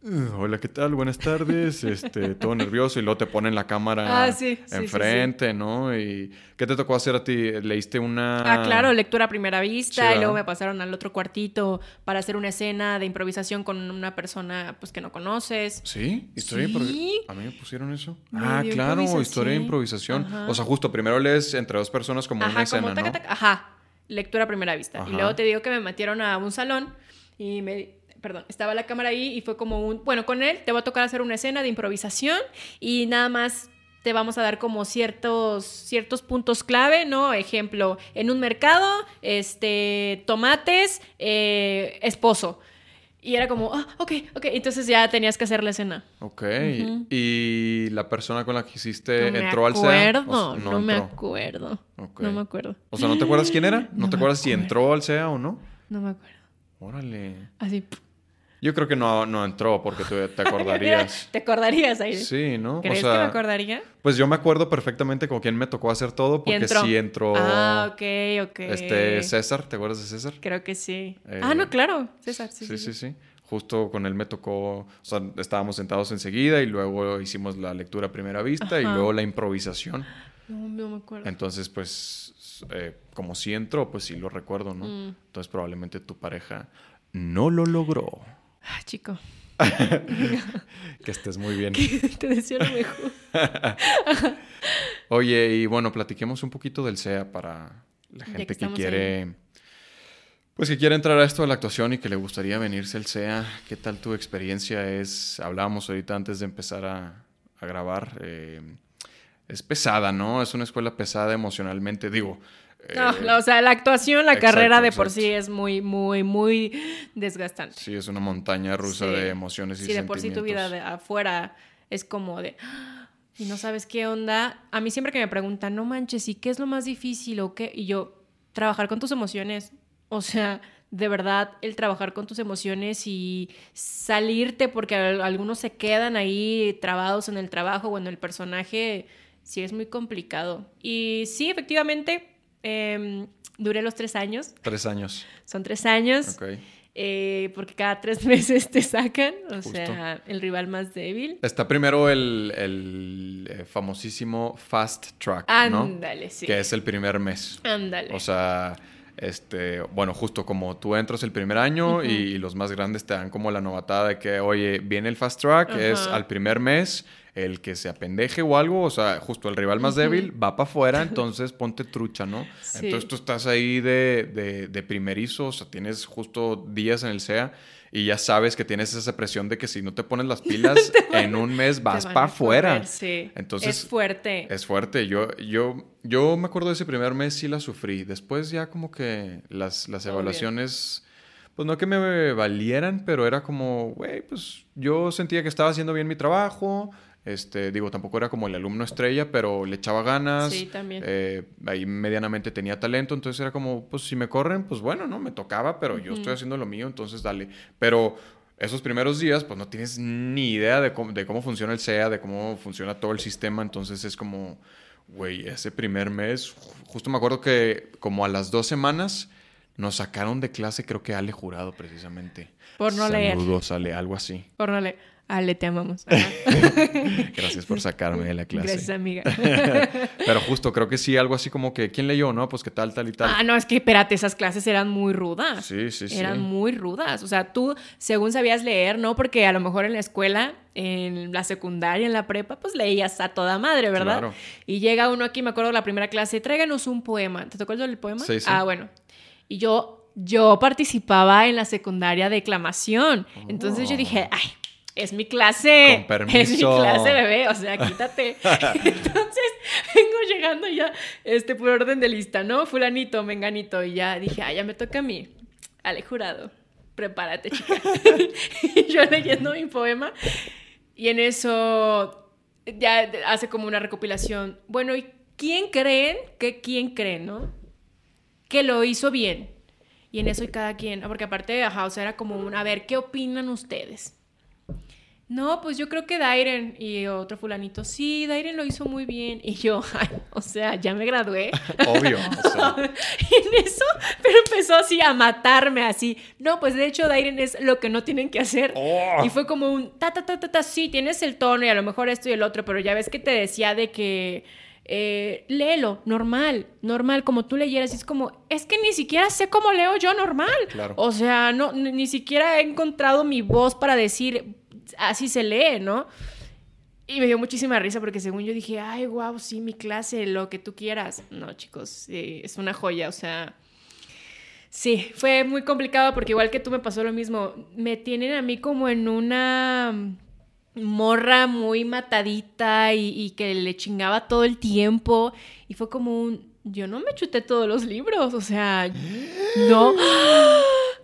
"Uh, Hola, ¿qué tal? Buenas tardes. [laughs] Este, todo nervioso y luego te ponen la cámara Ah, sí, sí, sí, sí. enfrente, ¿no? Y ¿qué te tocó hacer a ti? ¿Leíste una Ah, claro, lectura a primera vista y luego me pasaron al otro cuartito para hacer una escena de improvisación con una persona pues que no conoces. ¿Sí? ¿Historia de. ¿A mí me pusieron eso? Ah, claro, historia de improvisación. Ajá. O sea, justo primero lees entre dos personas como una escena, como taca, ¿no? taca, ajá, lectura a primera vista. Ajá. Y luego te digo que me metieron a un salón y me, perdón, estaba la cámara ahí y fue como un, bueno, con él te va a tocar hacer una escena de improvisación y nada más te vamos a dar como ciertos, ciertos puntos clave, ¿no? Ejemplo, en un mercado, este, tomates, eh, esposo. Y era como, ah, ok, ok. Entonces ya tenías que hacer la escena. Ok. ¿Y la persona con la que hiciste no entró al SEA? O no, s- no me acuerdo. No me acuerdo. O sea, ¿no te acuerdas quién era? ¿No, No te acuerdas si entró al SEA o no? No me acuerdo. Órale. Así. Yo creo que no, no entró porque te, te [laughs] acordarías. [laughs] ¿Te acordarías ahí? Sí, ¿no? ¿Crees o sea, que me acordaría? Pues yo me acuerdo perfectamente con quién me tocó hacer todo porque entró. sí entró Ah, ok, ok. este César, ¿te acuerdas de César? Creo que sí. Eh, ah, no, claro. César, sí, Sí, sí, sí. Justo con él me tocó, o sea, estábamos sentados enseguida y luego hicimos la lectura a primera vista y luego la improvisación. No, no me acuerdo. Entonces, pues, eh, como sí entró, pues sí lo recuerdo, ¿no? Mm. Entonces probablemente tu pareja no lo logró. Ah, chico. [laughs] Que estés muy bien. Te deseo lo mejor. [laughs] Oye, y bueno, platiquemos un poquito del SEA para la gente que, quiere, pues que quiere entrar a esto de la actuación y que le gustaría venirse al SEA. ¿Qué tal tu experiencia es? Hablábamos ahorita antes de empezar a, a grabar. eh, es pesada, ¿no? Es una escuela pesada emocionalmente, digo. No, eh, la- o sea, la actuación, la exacto, carrera de por sí es muy, muy, muy desgastante. Sí, es una montaña rusa Sí. de emociones y Sí, de por sí tu vida de afuera es como de... "Ah", Y no sabes qué onda. A mí siempre que me preguntan, no manches, ¿y qué es lo más difícil o qué? Y yo, trabajar con tus emociones. O sea, de verdad, el trabajar con tus emociones y salirte, porque al- algunos se quedan ahí trabados en el trabajo o en el personaje, sí es muy complicado. Y sí, efectivamente, duré los tres años. Tres años. Son tres años. Ok. Eh, porque cada tres [laughs] meses te sacan, o Justo. sea, el rival más débil. Está primero el, el, eh, famosísimo Fast Track, ¿no? Ándale, sí. Que es el primer mes. Ándale. O sea, este, bueno, justo como tú entras el primer año y, y los más grandes te dan como la novatada de que, oye, viene el fast track, es al primer mes, el que se apendeje o algo, o sea, justo el rival más débil va para afuera, [laughs] entonces ponte trucha, ¿no? Sí. Entonces tú estás ahí de, de, de primerizo, o sea, tienes justo días en el SEA. Y ya sabes que tienes esa presión de que si no te pones las [laughs] pilas, en un mes vas para afuera. Sí. Entonces, es fuerte. es fuerte. Yo, yo, yo me acuerdo de ese primer mes sí la sufrí. Después ya como que las, las evaluaciones, pues no que me valieran, pero era como, güey, pues yo sentía que estaba haciendo bien mi trabajo. Este, digo, tampoco era como el alumno estrella, pero le echaba ganas. Sí, también. Eh, ahí medianamente tenía talento, entonces era como, pues si me corren, pues bueno, ¿no? Me tocaba, pero yo estoy haciendo lo mío, entonces dale. Pero esos primeros días, pues no tienes ni idea de cómo, de cómo funciona el SEA, de cómo funciona todo el sistema, entonces es como, güey, ese primer mes, ju- justo me acuerdo que como a las dos semanas nos sacaron de clase, creo que Ale Jurado precisamente. Por no leer. Saludos, Ale, algo así. Por no le. Ale, te amamos. [laughs] Gracias por sacarme de la clase. Gracias, amiga. [laughs] Pero justo, creo que sí, algo así como que, ¿quién leyó? No, pues que tal, tal y tal. ah, no, es que espérate, esas clases eran muy rudas. Sí, sí, sí. Eran muy rudas. O sea, tú, según sabías leer, ¿no? Porque a lo mejor en la escuela, en la secundaria, en la prepa, pues leías a toda madre, ¿verdad? Claro. Y llega uno aquí, me acuerdo la primera clase, tráiganos un poema. ¿Te tocó el poema? Sí, sí. Ah, bueno. Y yo, yo participaba en la secundaria de declamación. Entonces yo Oh. dije, ay, es mi clase. Con [laughs] Es mi permiso. clase, bebé. O sea, quítate. [laughs] Entonces [laughs] vengo llegando ya, este, por orden de lista, ¿no? Fulanito, menganito. Y ya dije, ah, ya me toca a mí. Ale Jurado, prepárate, chica. y yo leyendo mi poema. Y en eso ya hace como una recopilación. Bueno, ¿y quién creen que quién cree, no? Que lo hizo bien. Y en eso y cada quien, porque aparte, ajá, o sea, era como un, a ver, ¿qué opinan ustedes? No, pues yo creo que Dairen y otro fulanito, sí, Dairen lo hizo muy bien. Y yo, [laughs] ay, o sea, ya me gradué. [laughs] Obvio. o sea, [laughs] en eso, pero empezó así a matarme así. No, pues de hecho Dairen es lo que no tienen que hacer. ¡Oh! Y fue como un ta ta ta ta ta, sí, tienes el tono y a lo mejor esto y el otro, pero ya ves que te decía de que eh, léelo, normal, normal, como tú leyeras. Y es como, es que ni siquiera sé cómo leo yo normal. Claro. O sea, no, ni siquiera he encontrado mi voz para decir así se lee, ¿no? Y me dio muchísima risa porque según yo dije, ay, wow, sí, mi clase, lo que tú quieras. No, chicos, eh, es una joya, o sea... Sí, fue muy complicado porque igual que tú me pasó lo mismo. Me tienen a mí como en una morra muy matadita y, que le chingaba todo el tiempo. Y fue como un, yo no me chuté todos los libros, o sea, [gasps] no.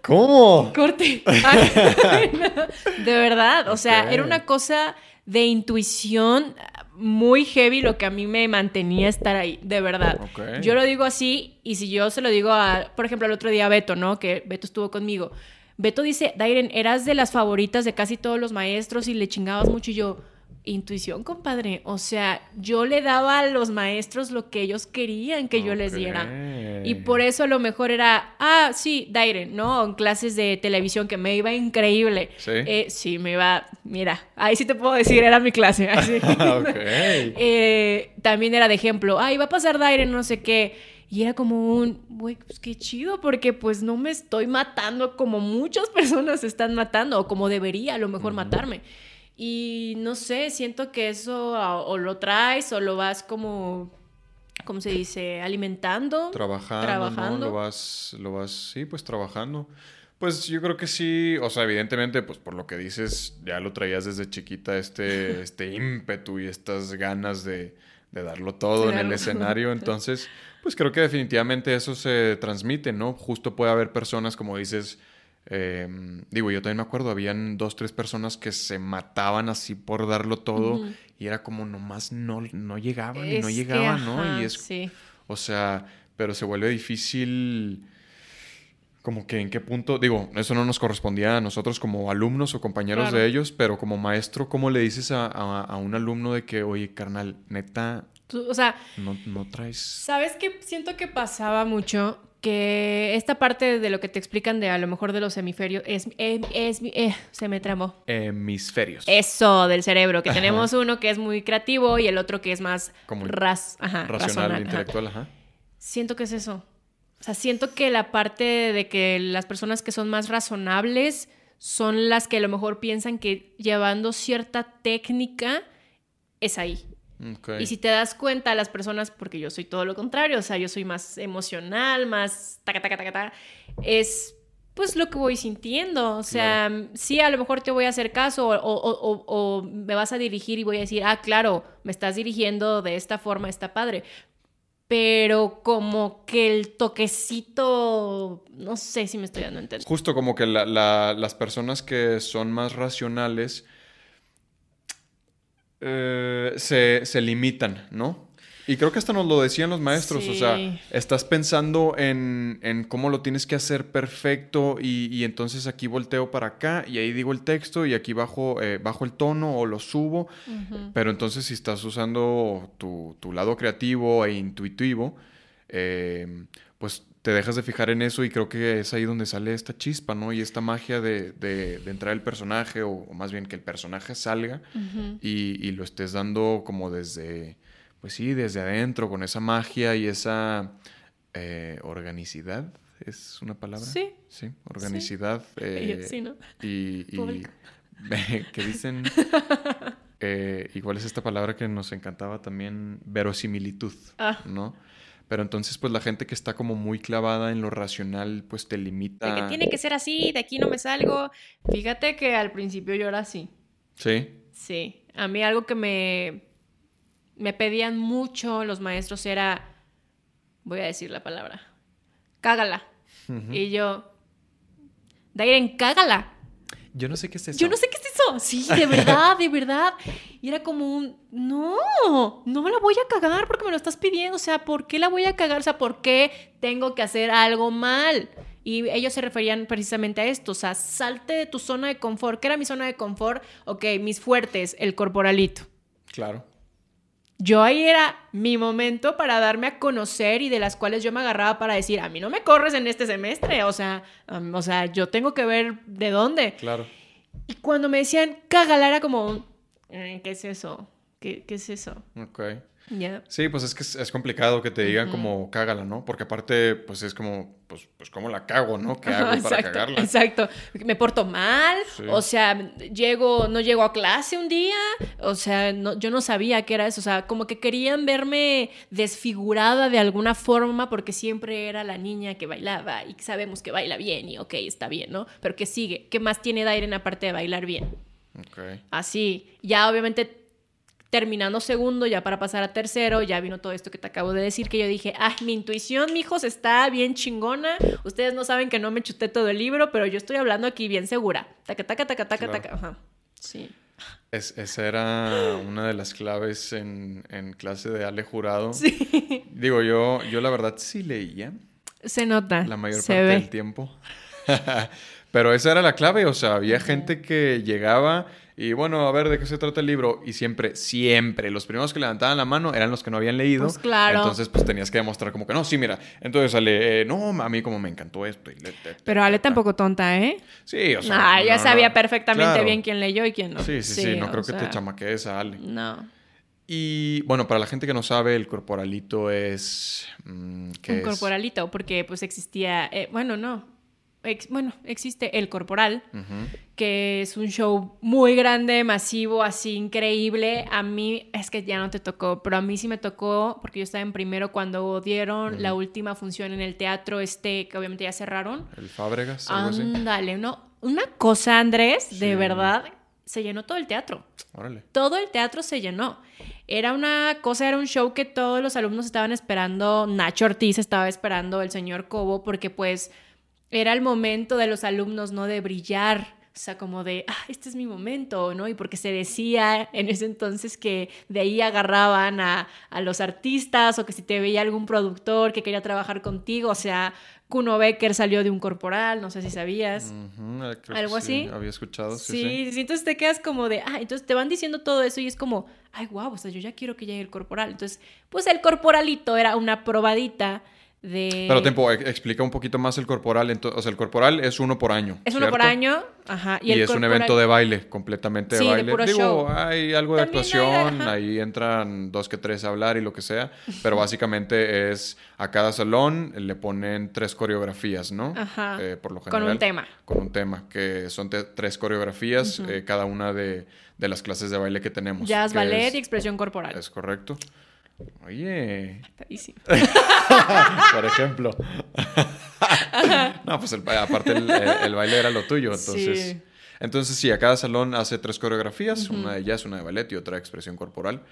¿Cómo? Corte. [laughs] de verdad, o sea, era una cosa de intuición muy heavy lo que a mí me mantenía estar ahí, de verdad. Yo lo digo así y si yo se lo digo a, por ejemplo, el otro día a Beto, ¿no? Que Beto estuvo conmigo. Beto dice, Dairen, eras de las favoritas de casi todos los maestros y le chingabas mucho y yo, intuición, compadre. O sea, yo le daba a los maestros lo que ellos querían que yo les diera. Y por eso a lo mejor era, ah, sí, Dairen, ¿no? En clases de televisión que me iba increíble. Sí. Eh, sí, me iba, mira, ahí sí te puedo decir, era mi clase. [laughs] Así. [laughs] eh, también era de ejemplo, ah, iba a pasar Dairen, no sé qué. Y era como un, güey, pues qué chido, porque pues no me estoy matando como muchas [laughs] personas se están matando, o como debería a lo mejor matarme. Y no sé, siento que eso o lo traes o lo vas como, ¿cómo se dice? Alimentando. Trabajando. Trabajando. Lo vas, lo vas, sí, pues trabajando. Pues yo creo que sí, o sea, evidentemente, pues por lo que dices, ya lo traías desde chiquita, este, [laughs] este ímpetu y estas ganas de, de darlo todo en el escenario. [laughs] Entonces, pues creo que definitivamente eso se transmite, ¿no? Justo puede haber personas, como dices, Em, digo, yo también me acuerdo, habían dos, tres personas que se mataban así por darlo todo y era como nomás no, no llegaban y no llegaban, ¿no? Y es, o sea, pero se vuelve difícil como que en qué punto, digo, eso no nos correspondía a nosotros como alumnos o compañeros de ellos, pero como maestro, ¿cómo le dices a, un alumno de que, oye, carnal, neta, o sea, no, no traes... ¿Sabes qué? Siento que pasaba mucho que esta parte de lo que te explican de a lo mejor de los hemisferios es, es, eh, se me tramó. Hemisferios. Eso, del cerebro, que tenemos uno que es muy creativo y el otro que es más ras, racional, intelectual, ajá. Siento que es eso. O sea, siento que la parte de que las personas que son más razonables son las que a lo mejor piensan que llevando cierta técnica es ahí. Y si te das cuenta, las personas, porque yo soy todo lo contrario, o sea, yo soy más emocional, más taca, taca, taca, taca, es pues lo que voy sintiendo. O sea, sí, a lo mejor te voy a hacer caso o, o, o, me vas a dirigir y voy a decir, ah, claro, me estás dirigiendo de esta forma, está padre. Pero como que el toquecito, no sé si me estoy dando a entender. Justo como que las personas que son más racionales eh, se, limitan, ¿no? Y creo que hasta nos lo decían los maestros, o sea, estás pensando en, cómo lo tienes que hacer perfecto y, entonces aquí volteo para acá y ahí digo el texto y aquí bajo, eh, bajo el tono o lo subo, pero entonces si estás usando tu, tu lado creativo e intuitivo, eh, pues te dejas de fijar en eso y creo que es ahí donde sale esta chispa, ¿no? Y esta magia de, de, entrar el personaje, o, más bien que el personaje salga y, lo estés dando como desde, pues sí, desde adentro, con esa magia y esa eh, organicidad. ¿Es una palabra? Sí. Sí, organicidad. [laughs] Eh, sí, ¿no? Y, y [laughs] que dicen... [laughs] Eh, igual es esta palabra que nos encantaba también, verosimilitud, ah. ¿no? Pero entonces, pues la gente que está como muy clavada en lo racional, pues te limita. De que tiene que ser así, de aquí no me salgo. Fíjate que al principio yo era así. Sí. Sí. A mí algo que me, me pedían mucho los maestros era, voy a decir la palabra, cágala. Y yo, Dairen, cágala. Yo no sé qué es eso. Yo no sé qué es eso. Sí, de verdad, de verdad. Y era como un, no, no me la voy a cagar porque me lo estás pidiendo. O sea, ¿por qué la voy a cagar? O sea, ¿por qué tengo que hacer algo mal? Y ellos se referían precisamente a esto. O sea, salte de tu zona de confort. ¿Qué era mi zona de confort? Ok, mis fuertes, el corporalito. Claro. Yo ahí era mi momento para darme a conocer y de las cuales yo me agarraba para decir, a mí no me corres en este semestre, o sea, o sea, yo tengo que ver de dónde. Claro. Y cuando me decían cágala era como, ¿qué es eso? ¿Qué, qué es eso? Ok. Sí, pues es que es, complicado que te digan como cágala, ¿no? Porque aparte, pues es como, pues, pues ¿cómo la cago, no? ¿Qué hago para cagarla? Exacto. Me porto mal, o sea, llego, no llego a clase un día, o sea, no, yo no sabía qué era eso, o sea, como que querían verme desfigurada de alguna forma porque siempre era la niña que bailaba y sabemos que baila bien y ok, está bien, ¿no? Pero ¿qué sigue? ¿Qué más tiene Dairen aparte de bailar bien? Ok. Así. Ya obviamente terminando segundo, ya para pasar a tercero, ya vino todo esto que te acabo de decir, que yo dije, ah, mi intuición, mijos, está bien chingona. Ustedes no saben que no me chuté todo el libro, pero yo estoy hablando aquí bien segura. Taca, taca, taca, taca, Claro. taca. Ajá. Sí. Es- esa era una de las claves en, en clase de Ale Jurado. Sí. Digo, yo, yo la verdad sí leía Se nota. la mayor se parte ve. del tiempo. [laughs] Pero esa era la clave, o sea, había gente que llegaba y bueno, a ver de qué se trata el libro. Y siempre, siempre, los primeros que levantaban la mano eran los que no habían leído. Pues claro. Entonces, pues tenías que demostrar como que no, sí, mira. Entonces sale, eh, no, a mí como me encantó esto. y le- te- te- Pero Ale tampoco tonta, ¿eh? Sí, o sea. Ah, ya no, sabía no, perfectamente claro. bien quién leyó y quién no. Sí, sí, sí, no o creo que te sea, chamaquees a Ale. No. Y bueno, para la gente que no sabe, el corporalito es. mm, ¿qué Un es? corporalito, porque pues existía, eh, bueno, no, ex- bueno, existe el corporal, que es un show muy grande, masivo, así increíble. A mí, es que ya no te tocó, pero a mí sí me tocó, porque yo estaba en primero cuando dieron la última función en el teatro, este, que obviamente ya cerraron. El Fábregas, algo así. Ándale, no, una cosa, Andrés, de verdad, se llenó todo el teatro Órale. todo el teatro se llenó. Era una cosa, era un show que todos los alumnos estaban esperando. Nacho Ortiz estaba esperando el señor Cobo porque pues era el momento de los alumnos, ¿no? De brillar. O sea, como de, ah, este es mi momento, ¿no? Y porque se decía en ese entonces que de ahí agarraban a, a los artistas o que si te veía algún productor que quería trabajar contigo, o sea, Kuno Becker salió de un corporal, no sé si sabías. Eh, creo que ¿Algo sí, así? Había escuchado, sí, Sí, sí. sí, entonces te quedas como de, ah, entonces te van diciendo todo eso y es como, ay, guau, o sea, yo ya quiero que llegue el corporal. Entonces, pues el corporalito era una probadita de... Pero tiempo, e- explica un poquito más el corporal. ento- o sea, el corporal es uno por año. Es uno por año, ajá. Y, el es un evento de baile, completamente Sí, de de baile. puro Digo, show. hay algo de También hay, actuación, ajá. ahí entran dos que tres a hablar y lo que sea, [laughs] pero básicamente es a cada salón le ponen tres coreografías, ¿no? Ajá. Eh, por lo Con general. un tema. Con un tema, que son tres coreografías, eh, cada una de, de las clases de baile que tenemos. Jazz, ballet es- y expresión corporal. Es correcto. Oye, [laughs] por ejemplo. no, pues el- aparte el, el baile era lo tuyo, entonces. Sí. Entonces sí, a cada salón hace tres coreografías, una de jazz, una de ballet y otra de expresión corporal.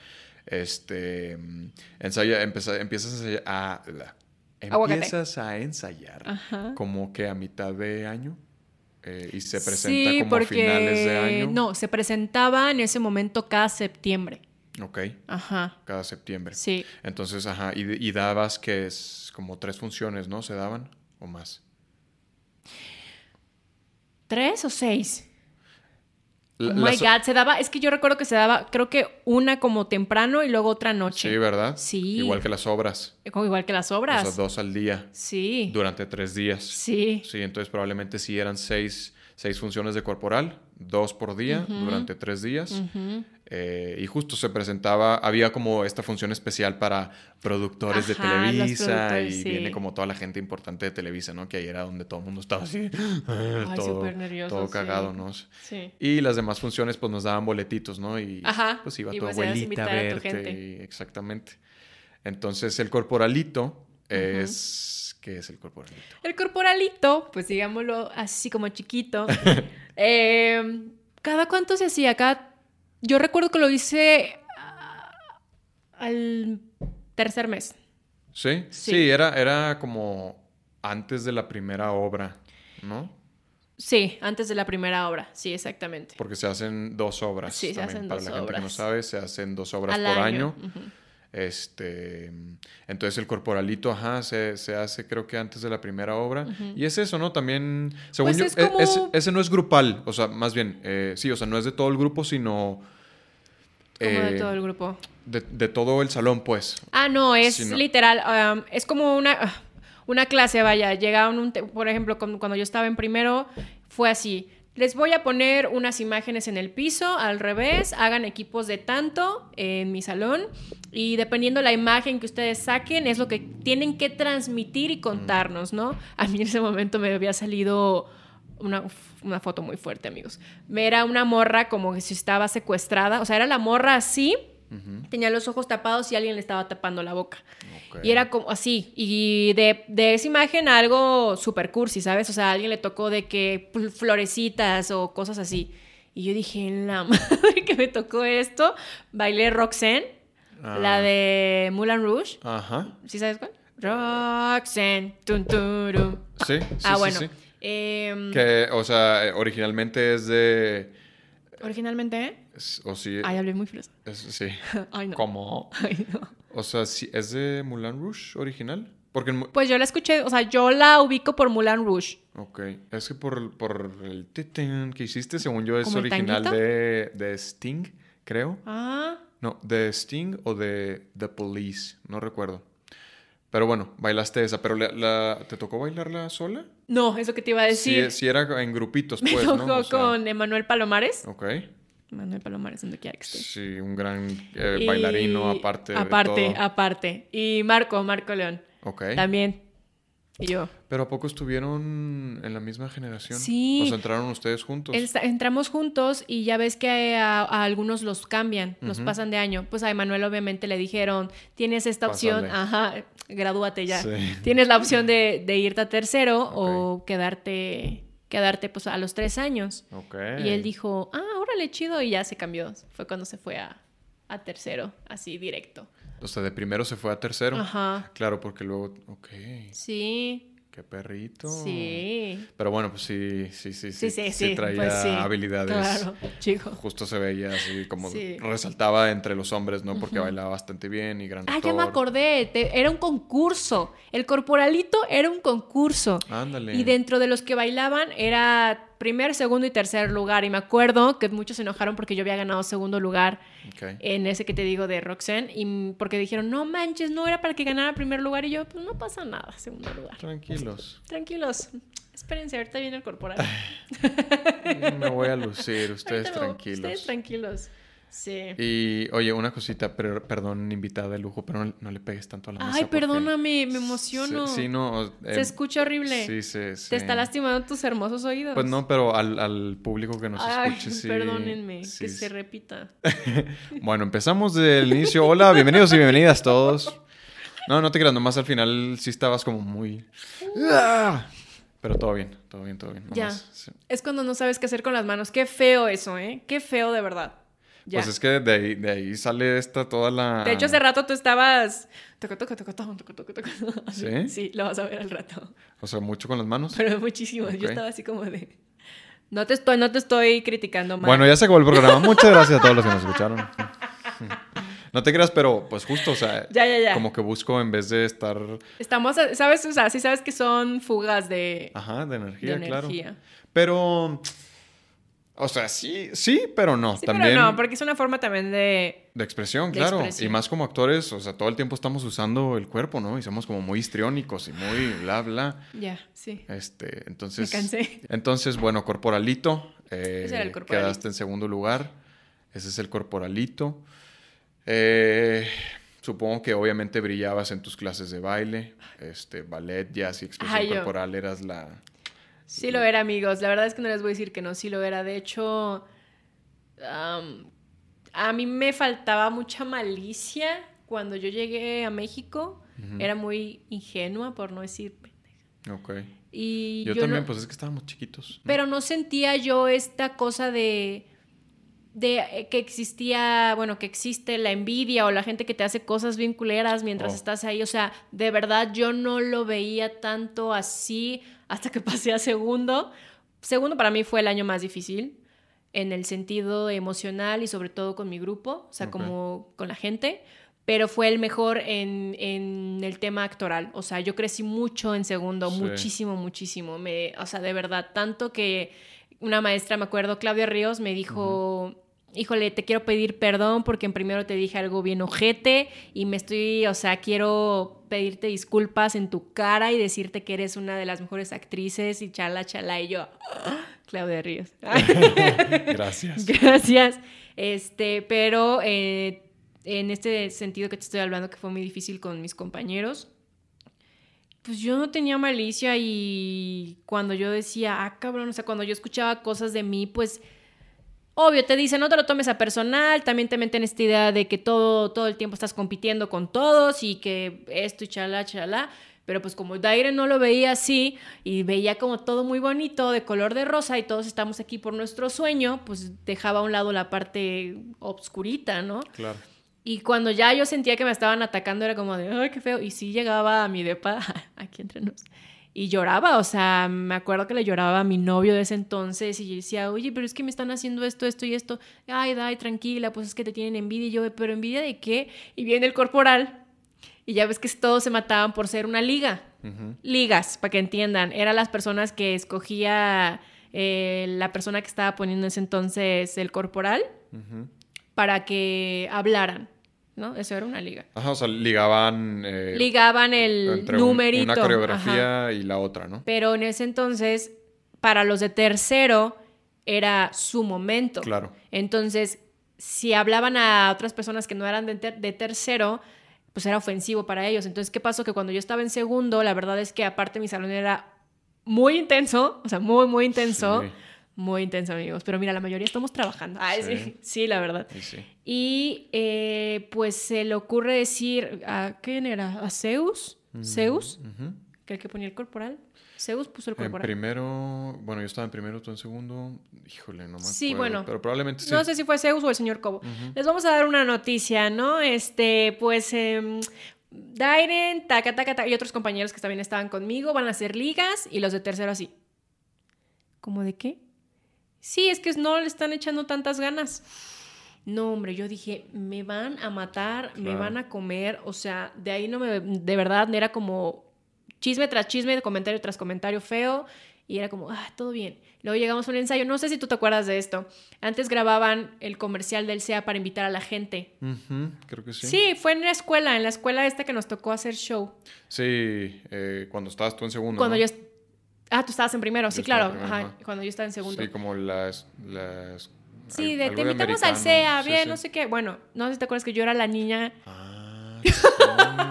Este, mm, ensaya, empeza- empiezas a, ensayar- a- empiezas a ensayar Ajá. como que a mitad de año eh, y se presenta sí, como porque... a finales de año. No, se presentaba en ese momento cada septiembre. Ok, Ajá, cada septiembre. sí. Entonces, ajá, y, y dabas que es como tres funciones, ¿no? ¿Se daban o más? ¿Tres o seis? La- oh my God, se daba, es que yo recuerdo que se daba, creo que una como temprano y luego otra noche. Sí, ¿verdad? Sí. Igual que las obras. Como igual que las O obras. sea, dos al día Sí. durante tres días. Sí. Sí, entonces probablemente sí eran seis, seis funciones de corporal, dos por día durante tres días. Ujú. Eh, y justo se presentaba, había como esta función especial para productores de Ajá, Televisa productores, y sí. viene como toda la gente importante de Televisa, ¿no? Que ahí era donde todo el mundo estaba así, [laughs] Ay, todo, nervioso, todo sí. cagado, ¿no? Sí. Y las demás funciones pues nos daban boletitos, ¿no? Y Ajá, pues iba y tu pues abuelita a invitar a tu verte. gente. exactamente. Entonces el corporalito es... ¿Qué es el corporalito? El corporalito, pues digámoslo así como chiquito. [laughs] eh, ¿Cada cuánto se hacía? Cada... Yo recuerdo que lo hice al tercer mes. ¿Sí? Sí. Sí, era, era como antes de la primera obra, ¿no? Sí, antes de la primera obra. Sí, exactamente. Porque se hacen dos obras. Sí, se hacen Para dos la gente que no sabe, se hacen dos obras Al por año. Este, entonces el corporalito, ajá, se, se hace creo que antes de la primera obra. Y es eso, ¿no? También, según Pues yo, es e- como- ese no es grupal, o sea, más bien, eh, sí, o sea, no es de todo el grupo, sino Como de eh, todo el grupo. de, de todo el salón, pues. Ah, no, es no. literal. um, es como una, ah, una clase, vaya. Llegaron, un por ejemplo, cuando yo estaba en primero, fue así. Les voy a poner unas imágenes en el piso, al revés, hagan equipos de tanto en mi salón y dependiendo la imagen que ustedes saquen es lo que tienen que transmitir y contarnos, ¿no? A mí en ese momento me había salido una, una foto muy fuerte, amigos. Me era una morra como que si estaba secuestrada, o sea, era la morra así, Ujú, tenía los ojos tapados y alguien le estaba tapando la boca. Y era como así. Y de, de esa imagen a algo super cursi, ¿sabes? O sea, a alguien le tocó de que florecitas o cosas así. Y yo dije, en la [laughs] madre que me tocó esto, bailé Roxanne, la Ah. de Moulin Rouge. Ajá. ¿Sí sabes cuál? Roxanne. Tun. Sí, sí, ah, sí, bueno. sí. Em, Que, o sea, eh, originalmente es de... Originalmente, o sí, Ay, hablé muy fresco. es- sí. [laughs] Ay, no. ¿Cómo? [laughs] Ay, no. O sea, sí, ¿es de Mulan Rouge original? Porque... en Pues yo la escuché, o sea, yo la ubico por Moulin Rouge. Ok, es que por, por el titín que hiciste, según yo, es ¿Como el original de, de Sting, creo. Ah, No, de Sting o de The Police, no recuerdo. Pero bueno, bailaste esa, pero la, la- ¿te tocó bailarla sola? no, eso que te iba a decir. Sí, sí era en grupitos, me pues, tocó ¿no? O sea, con Emanuel Palomares. Ok, Manuel Palomares, donde quiera que esté. sí, un gran eh, Y- bailarino aparte Aparte, de todo. aparte. Y Marco, Marco León. Ok, También. Y yo. pero ¿a poco estuvieron en la misma generación? Sí. O sea, entraron ustedes juntos. Entramos juntos y ya ves que a, a algunos los cambian, los Ujú. pasan de año. Pues a Emanuel obviamente le dijeron, tienes esta opción, ajá, gradúate ya. Sí. Tienes la opción de, de irte a tercero o quedarte, quedarte pues a los tres años. Y él dijo, ah, órale, chido, y ya se cambió. Fue cuando se fue a, a tercero, así directo. O sea, de primero se fue a tercero. Ajá. Claro, porque luego, ok, Sí, qué perrito. sí. Pero bueno, pues sí, sí, sí, Sí, sí, sí. traía pues sí. habilidades. Claro, chico. Justo se veía así como Sí. resaltaba entre los hombres, ¿no? Porque bailaba bastante bien y gran Ah, ya me acordé. te- era un concurso. El corporalito era un concurso. Ándale. Y dentro de los que bailaban era primer, segundo y tercer lugar. Y me acuerdo que muchos se enojaron porque yo había ganado segundo lugar En ese que te digo de Roxanne. Y porque dijeron, no manches, no era para que ganara primer lugar. Y yo, pues no pasa nada, segundo lugar. Tranquilos. Tranquilos. Espérense, ahorita viene el corporal. Me voy a lucir, [laughs] ustedes Ahorita tranquilos. Ustedes tranquilos. Sí. Y oye, una cosita, per- perdón, invitada de lujo, pero no, no le pegues tanto a la mesa. Ay, perdóname, me emociono. Sí, sí, no. eh, Se escucha horrible. Sí, sí, sí. Te está lastimando tus hermosos oídos. Pues no, pero al, al público que nos Ay, escuche, sí. perdónenme, sí, que se repita. [laughs] Bueno, empezamos del inicio. Hola, bienvenidos y bienvenidas todos. No, no te creas, nomás al final sí estabas como muy... ¡Ah! Pero todo bien, todo bien, todo bien. Ya. nomás. Es cuando no sabes qué hacer con las manos. Qué feo eso, ¿eh? Qué feo de verdad. Ya. Pues es que de ahí, de ahí sale esta toda la... De hecho, hace rato tú estabas... toco, toco, toco, toco, toco, toco, toco. ¿Sí? [laughs] Sí, lo vas a ver al rato. O sea, mucho con las manos. Pero muchísimo. Yo estaba así como de... No te estoy, no te estoy criticando mal. Bueno, ya se acabó el programa. [laughs] Muchas gracias a todos los que nos escucharon. No te creas, pero pues justo, o sea, Ya, ya, ya. como que busco en vez de estar... Estamos, ¿sabes? O sea, sí sabes que son fugas de, Ajá, de energía, de claro. energía. Pero... O sea, sí, sí, pero no. Sí, también... pero no, porque es una forma también de... De expresión, De claro. expresión. Y más como actores, o sea, todo el tiempo estamos usando el cuerpo, ¿no? Y somos como muy histriónicos y muy bla, bla. Ya, sí. Este, entonces... Me cansé. Entontonces, bueno, corporalito. eh, Ese era el corporalito. Quedaste en segundo lugar. Ese es el corporalito. Eh, supongo que obviamente brillabas en tus clases de baile. Este, ballet, jazz y expresión Ay, yo. corporal eras la... Sí lo era, amigos. La verdad es que no les voy a decir que no, sí lo era. De hecho, a mí me faltaba mucha malicia cuando yo llegué a México. Era muy ingenua, por no decir pendeja. Ok. Y Yo, yo, también, no- pues es que estábamos chiquitos. ¿no? Pero no sentía yo esta cosa de de eh, que existía, bueno, que existe la envidia o la gente que te hace cosas bien culeras mientras Oh. estás ahí. O sea, de verdad yo no lo veía tanto así hasta que [laughs] pasé a segundo. Segundo para mí fue el año más difícil en el sentido emocional y sobre todo con mi grupo, o sea, como con la gente. Pero fue el mejor en, en el tema actoral. O sea, yo crecí mucho en segundo, Sí. muchísimo, muchísimo. Me, o sea, de verdad, tanto que una maestra, me acuerdo, Claudia Ríos, me dijo, híjole, te quiero pedir perdón porque en primero te dije algo bien ojete y me estoy, o sea, quiero pedirte disculpas en tu cara y decirte que eres una de las mejores actrices y chala, chala. Y yo, "Ah, [gasps] Claudia Ríos. [laughs] Gracias. Gracias. Este, pero eh, en este sentido que te estoy hablando, que fue muy difícil con mis compañeros, pues yo no tenía malicia y cuando yo decía, ah, cabrón, o sea, cuando yo escuchaba cosas de mí, pues obvio te dicen, no te lo tomes a personal, también te meten esta idea de que todo, todo el tiempo estás compitiendo con todos y que esto y chala, chala. Pero pues como Daire no lo veía así y veía como todo muy bonito, de color de rosa y todos estamos aquí por nuestro sueño, pues dejaba a un lado la parte obscurita, ¿no? Claro. Y cuando ya yo sentía que me estaban atacando era como de, ay, qué feo. Y sí llegaba a mi depa, [laughs] aquí entre nos, y lloraba, o sea, me acuerdo que le lloraba a mi novio de ese entonces y yo decía, oye, pero es que me están haciendo esto, esto y esto. Ay, dai, tranquila, pues es que te tienen envidia. Y yo, pero envidia de qué? Y viene el corporal y ya ves que todos se mataban por ser una liga. Ligas, para que entiendan. Eran las personas que escogía eh, la persona que estaba poniendo en ese entonces el corporal para que hablaran. ¿No? Eso era una liga. Ajá, o sea, ligaban... Eh, ligaban el numerito. una coreografía y la otra, ¿no? Pero en ese entonces, para los de tercero, era su momento. Claro. Entonces, si hablaban a otras personas que no eran de, de tercero, pues era ofensivo para ellos. Entonces, ¿qué pasó? Que cuando yo estaba en segundo, la verdad es que aparte mi salón era muy intenso, o sea, muy, muy intenso. Muy intenso, amigos. Pero mira, la mayoría estamos trabajando. sí. sí, la verdad. Y eh, pues se le ocurre decir, ¿a quién era? ¿A Zeus? Mm, ¿Zeus? ¿Que el que ponía el corporal? Zeus puso el corporal. En primero, bueno, yo estaba en primero, tú en segundo. Híjole, no más. Sí, bueno. Pero probablemente sí. No sé si fue Zeus o el señor Cobo. Les vamos a dar una noticia, ¿no? Este, pues, eh, Dairen, taca, taca, taca, y otros compañeros que también estaban conmigo van a hacer ligas y los de tercero así. ¿Cómo de qué? Sí, es que no le están echando tantas ganas. No, hombre, yo dije, me van a matar, me van a comer, o sea, de ahí no me, de verdad, era como chisme tras chisme, comentario tras comentario feo, y era como, ah, todo bien. Luego llegamos a un ensayo, no sé si tú te acuerdas de esto. Antes grababan el comercial del SEA para invitar a la gente. creo que sí. Sí, fue en la escuela, en la escuela esta que nos tocó hacer show. Sí, eh, cuando estabas tú en segundo. Cuando yo Ah, tú estabas en primero, sí, claro. Ajá, cuando yo estaba en segundo. Sí, como las... las sí, de, te invitamos al CEA, bien, no sé qué. Bueno, no sé si te acuerdas que yo era la niña... Ah, sí,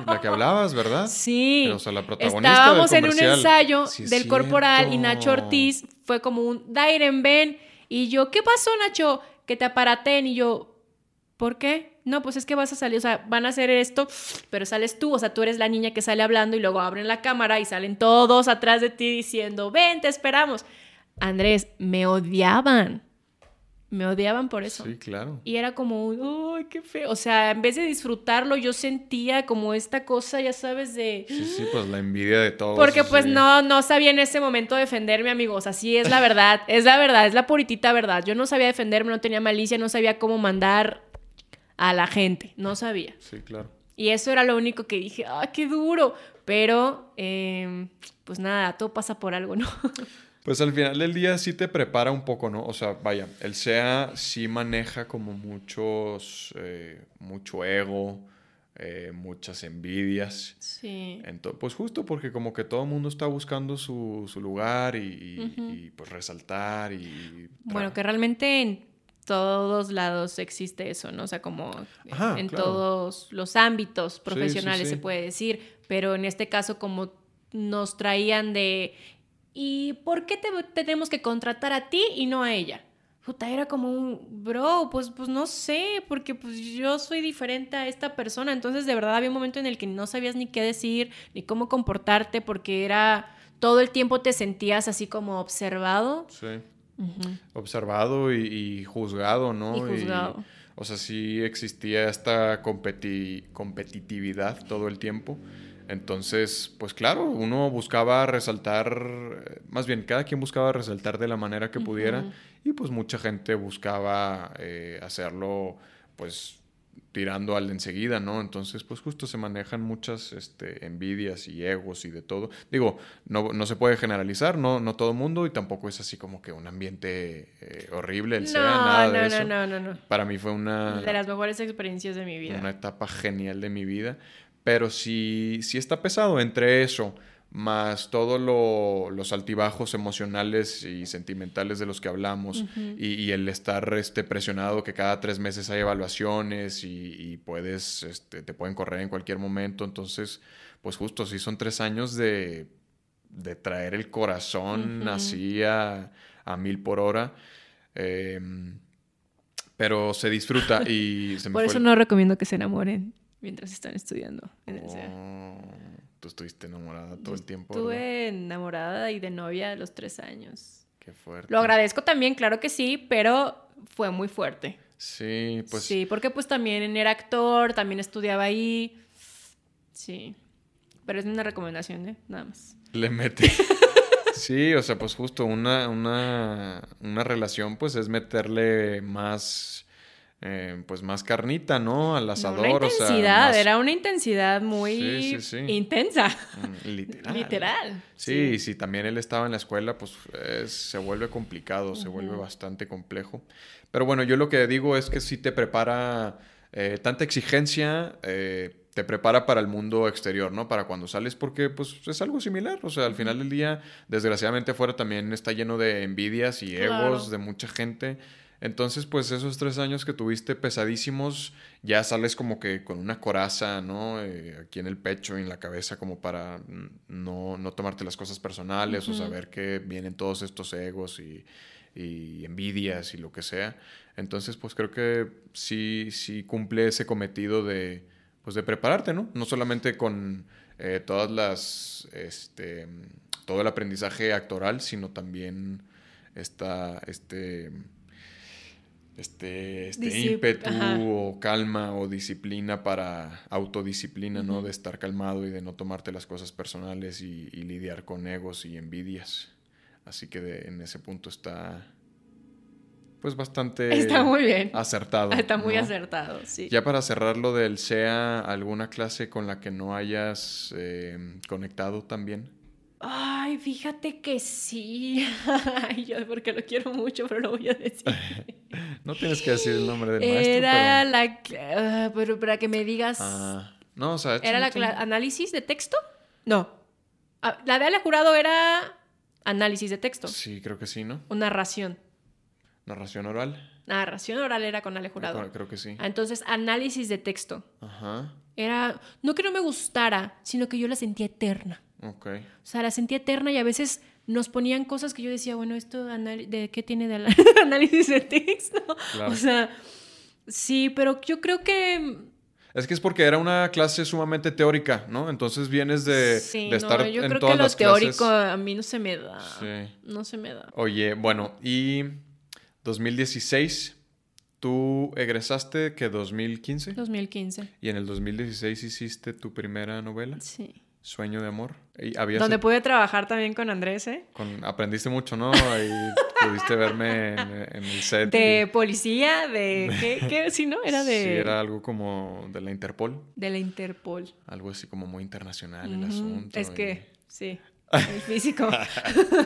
la que hablabas, ¿verdad? Sí. o sea, la protagonista Estábamos en un ensayo del corporal y Nacho Ortiz fue como un Dairen, ven. Y yo, ¿qué pasó, Nacho? Que te aparaten. Y yo, ¿por qué? No, pues es que vas a salir, o sea, van a hacer esto, pero sales tú, o sea, tú eres la niña que sale hablando y luego abren la cámara y salen todos atrás de ti diciendo, ven, te esperamos. Andrés, me odiaban. Me odiaban por eso. Sí, claro. Y era como, ¡ay, qué feo! O sea, en vez de disfrutarlo, yo sentía como esta cosa, ya sabes, de... Sí, sí, pues la envidia de todos. Porque pues no, no sabía en ese momento defenderme, amigos. Así es la verdad, es la verdad, es la puritita verdad. Yo no sabía defenderme, no tenía malicia, no sabía cómo mandar a la gente. No sabía. Sí, claro. Y eso era lo único que dije, ¡ah, qué duro! Pero, em, pues nada, todo pasa por algo, ¿no? [laughs] Pues al final del día sí te prepara un poco, ¿no? O sea, vaya, el SEA sí maneja como muchos, eh, mucho ego, eh, muchas envidias. Sí. Entonces, pues justo porque como que todo el mundo está buscando su, lugar y, pues resaltar y... Bueno, que realmente todos lados existe eso, ¿no? O sea, como en todos los ámbitos profesionales se puede decir, pero en este caso como nos traían de, ¿y por qué te tenemos que contratar a ti y no a ella? Puta, era como un, bro, pues, pues no sé, porque pues yo soy diferente a esta persona, entonces de verdad había un momento en el que no sabías ni qué decir, ni cómo comportarte, porque era, todo el tiempo te sentías así como observado. Sí observado y, juzgado, ¿no? Y juzgado. o sea, sí existía esta competitividad todo el tiempo. Entonces, pues claro, uno buscaba resaltar, más bien cada quien buscaba resaltar de la manera que pudiera y pues mucha gente buscaba eh, hacerlo pues tirando al enseguida, ¿no? Entonces, pues justo se manejan muchas este, envidias y egos y de todo. Digo, no, no se puede generalizar, no, no todo mundo, y tampoco es así como que un ambiente eh, horrible, el no, sea, nada no, de no. No, no, no, Para mí fue una... De las mejores experiencias de mi vida. Una etapa genial de mi vida. Pero sí, sí está pesado entre eso más todos los altibajos emocionales y sentimentales de los que hablamos y, el estar este, presionado que cada tres meses hay evaluaciones y, puedes, este, te pueden correr en cualquier momento. Entonces, pues justo, sí son tres años de, traer el corazón así a, mil por hora. Em, pero se disfruta y [laughs] Por eso no recomiendo que se enamoren mientras están estudiando en el tú estuviste enamorada todo el tiempo. Estuve enamorada y de novia a los tres años. Qué fuerte. Lo agradezco también, claro que sí, pero fue muy fuerte. Sí, pues. Sí, porque pues también era actor, también estudiaba ahí. Sí. Pero es una recomendación, ¿eh? Nada más. Le mete. [laughs] sí, o sea, pues justo una, una, una relación, pues es meterle más eh, pues más carnita, ¿no? Al asador. Una intensidad, era una intensidad muy intensa. Mm, [laughs] literal. Literal. Sí, sí, también él estaba en la escuela, pues se vuelve complicado, se vuelve bastante complejo. Pero bueno, yo lo que digo es que sí te prepara eh, tanta exigencia. Eh, te prepara para el mundo exterior, ¿no? Para cuando sales, porque pues es algo similar. O sea, al final del día, desgraciadamente afuera también está lleno de envidias y egos de mucha gente. Entonces, pues esos tres años que tuviste pesadísimos, ya sales como que con una coraza, ¿no? Eh, aquí en el pecho y en la cabeza, como para no, no tomarte las cosas personales o saber que vienen todos estos egos y, y, envidias y lo que sea. Entonces, pues creo que sí, sí cumple ese cometido de, pues de prepararte, ¿no? No solamente con eh, todas las, este, todo el aprendizaje actoral, sino también esta, este este, este ímpetu o calma o disciplina para autodisciplina, ¿no? De estar calmado y de no tomarte las cosas personales y, lidiar con egos y envidias. Así que en ese punto está, pues bastante... [laughs] Está muy bien. Acertado. Está muy acertado, sí. Ya para cerrar lo del SEA, ¿alguna clase con la que no hayas eh, conectado también? Ay, fíjate que sí. [laughs] Ay, yo porque lo quiero mucho, pero lo voy a decir. [laughs] no tienes que decir el nombre del maestro. Era la. Ah, pero para que me digas. Ah, no, o sea. ¿Era la análisis de texto? No. Ah, la de Ale Jurado era análisis de texto. Sí, creo que sí, ¿no? O narración. ¿Narración oral? Narración oral era con Ale Jurado. Creo, creo que sí. entonces, análisis de texto. Ajá. Era. No que no me gustara, sino que yo la sentía eterna. Ok. O sea, la sentía eterna y a veces nos ponían cosas que yo decía, bueno, ¿esto de qué tiene de [laughs] análisis de texto? [laughs] O sea, sí, pero yo creo que... Es que es porque era una clase sumamente teórica, ¿no? Entonces vienes de, sí, de estar no, yo creo que lo teórico a mí no se me da. Sí. No se me da. Oye, bueno, y 2016, ¿tú egresaste que 2015? 2015. ¿Y en el 2016 hiciste tu primera novela? Sí. Sueño de amor. Donde pude trabajar también con Andrés, ¿eh? Con, aprendiste mucho, ¿no? Ahí pudiste verme en, el set. De policía, de... [laughs] ¿qué, ¿Qué? Sí, ¿no? Era de... Sí, era algo como de la Interpol. De la Interpol. Algo así como muy internacional el asunto. Es que, sí, [laughs] el físico.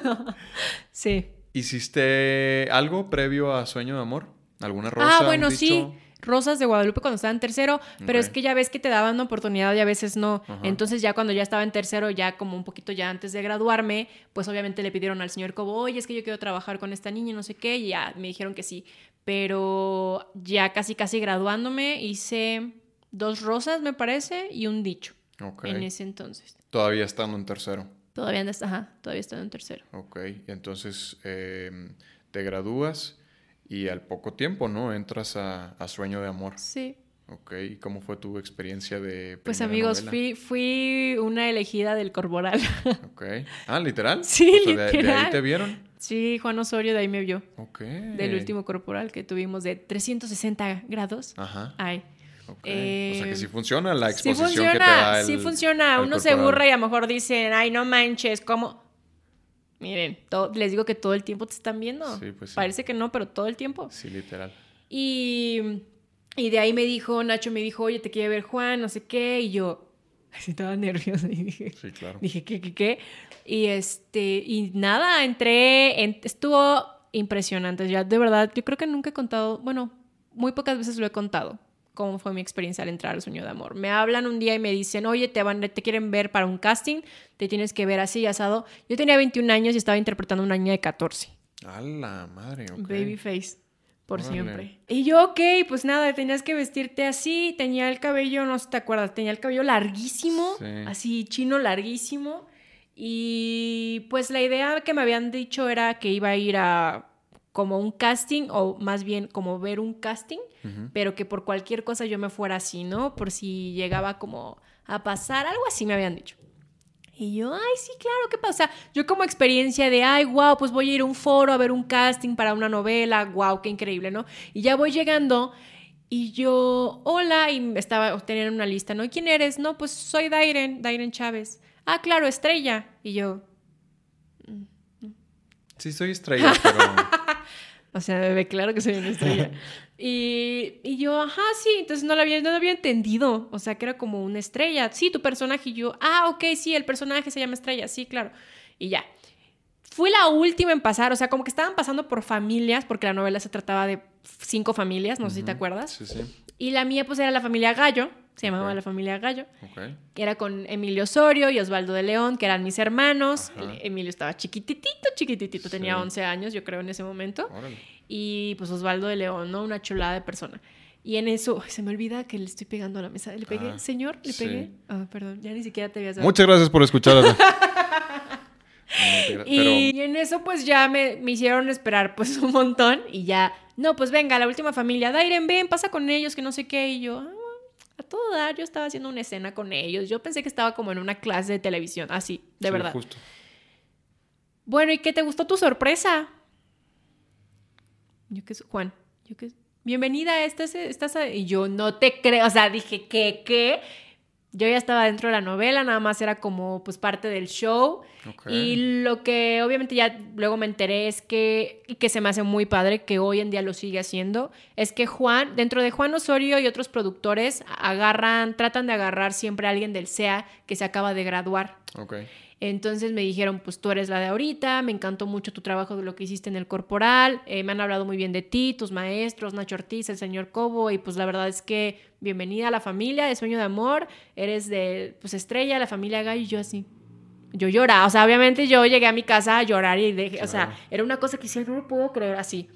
[laughs] sí. ¿Hiciste algo previo a Sueño de amor? ¿Alguna rosa? Ah, bueno, sí. Rosas de Guadalupe cuando estaba en tercero, pero es que ya ves que te daban oportunidad y a veces no. Entonces ya cuando ya estaba en tercero, ya como un poquito ya antes de graduarme, pues obviamente le pidieron al señor Cobo, oye, es que yo quiero trabajar con esta niña, no sé qué, y ya me dijeron que sí. Pero ya casi, casi graduándome, hice dos rosas, me parece, y un dicho. En ese entonces. Todavía estando en tercero. Todavía, ajá, todavía estando en tercero. Ok, entonces em, te gradúas y al poco tiempo, ¿no? Entras a, Sueño de Amor. Sí. Ok, ¿y cómo fue tu experiencia de... Pues amigos, fui, fui una elegida del Corporal. [laughs] Ok. Ah, ¿literal? Sí, literal. De, ahí te vieron? Sí, Juan Osorio de ahí me vio. Ok. Del último Corporal que tuvimos de 360 grados. Ajá. Ay. Okay. o sea que sí funciona la exposición sí funciona, que te da el, Sí funciona, uno se burra y a lo mejor dicen, ay, no manches, ¿cómo? Miren, les digo que todo el tiempo te están viendo. Pues Parece que no, pero todo el tiempo. Sí, literal. Y, y de ahí me dijo, Nacho me dijo, oye, te quiere ver Juan, no sé qué. Y yo, [laughs] así estaba nerviosa y dije, sí, claro. dije, ¿qué, qué, qué? Y, este, y nada, entré, estuvo impresionante. Ya, de verdad, yo creo que nunca he contado, bueno, muy pocas veces lo he contado cómo fue mi experiencia al entrar al sueño de amor. Me hablan un día y me dicen, oye, te, van, te quieren ver para un casting, te tienes que ver así, asado. Yo tenía 21 años y estaba interpretando a una niña de 14. A la madre, ok. Babyface, por siempre. Y yo, ok, pues nada, tenías que vestirte así, tenía el cabello, no sé si te acuerdas, tenía el cabello larguísimo, así chino larguísimo. Y pues la idea que me habían dicho era que iba a ir a como un casting o más bien como ver un casting, pero que por cualquier cosa yo me fuera así, ¿no? Por si llegaba como a pasar, algo así me habían dicho. Y yo, ay, sí, claro, ¿qué pasa? Yo como experiencia de, ay, wow, pues voy a ir a un foro a ver un casting para una novela, wow, qué increíble, ¿no? Y ya voy llegando y yo, hola, y estaba teniendo una lista, ¿no? ¿Quién eres? No, pues soy Dairen, Dairen Chávez. Ah, claro, estrella. Y yo... Sí, soy estrella, pero... [laughs] o sea, bebé, claro que soy una estrella. [laughs] y, y, yo, ajá, sí, entonces no lo, había, no lo había entendido. O sea, que era como una estrella. Sí, tu personaje. Y yo, ah, ok, sí, el personaje se llama estrella. Sí, claro. Y ya. Fui la última en pasar, o sea, como que estaban pasando por familias, porque la novela se trataba de cinco familias, no sé si te acuerdas. Sí, sí. Y la mía, pues, era la familia Gallo, se llamaba la familia Gallo. Okay. Era con Emilio Osorio y Osvaldo de León, que eran mis hermanos. Emilio estaba chiquititito, chiquititito, tenía 11 años, yo creo, en ese momento. Y pues Osvaldo de León, ¿no? Una chulada de persona. Y en eso, se me olvida que le estoy pegando a la mesa. ¿Le pegué? Ah, Señor, ¿le pegué? Ah, perdón, ya ni siquiera te habías dado. Muchas gracias por escuchar. [laughs] y, en eso pues ya me, me, hicieron esperar pues un montón y ya, no, pues venga, la última familia, Dairen, ven, pasa con ellos, que no sé qué, y yo, ah, a todo dar, yo estaba haciendo una escena con ellos, yo pensé que estaba como en una clase de televisión, así, de verdad. Justo. Bueno, ¿y qué te gustó tu sorpresa? Yo qué Juan, yo qué bienvenida, estás, estás, y yo no te creo, o sea, dije, ¿qué, qué? Yo ya estaba dentro de la novela, nada más era como pues parte del show. Y lo que obviamente ya luego me enteré es que, y que se me hace muy padre, que hoy en día lo sigue haciendo, es que Juan, dentro de Juan Osorio y otros productores, agarran, tratan de agarrar siempre a alguien del SEA que se acaba de graduar. Okay. Entonces me dijeron, pues tú eres la de ahorita, me encantó mucho tu trabajo de lo que hiciste en el corporal, eh, me han hablado muy bien de ti, tus maestros, Nacho Ortiz, el señor Cobo, y pues la verdad es que bienvenida a la familia de Sueño de Amor, eres de, pues estrella, la familia Gallo, y yo así. Yo lloraba, o sea, obviamente yo llegué a mi casa a llorar y dejé, o sea, era una cosa que sí, no lo puedo creer así.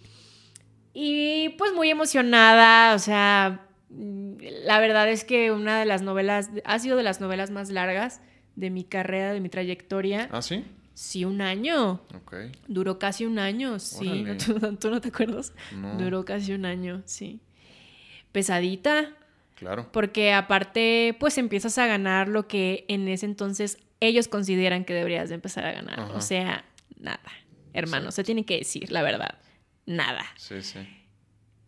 Y pues muy emocionada, o sea, la verdad es que una de las novelas, ha sido de las novelas más largas de mi carrera, de mi trayectoria. ¿Ah, sí? Sí, un año. Ok. Duró casi un año, sí. [laughs] ¿Tú, no te acuerdas? No. Duró casi un año, sí. Pesadita. Claro. Porque aparte, pues empiezas a ganar lo que en ese entonces ellos consideran que deberías de empezar a ganar. O sea, nada. Hermano, se tiene que decir la verdad. Nada. Sí, sí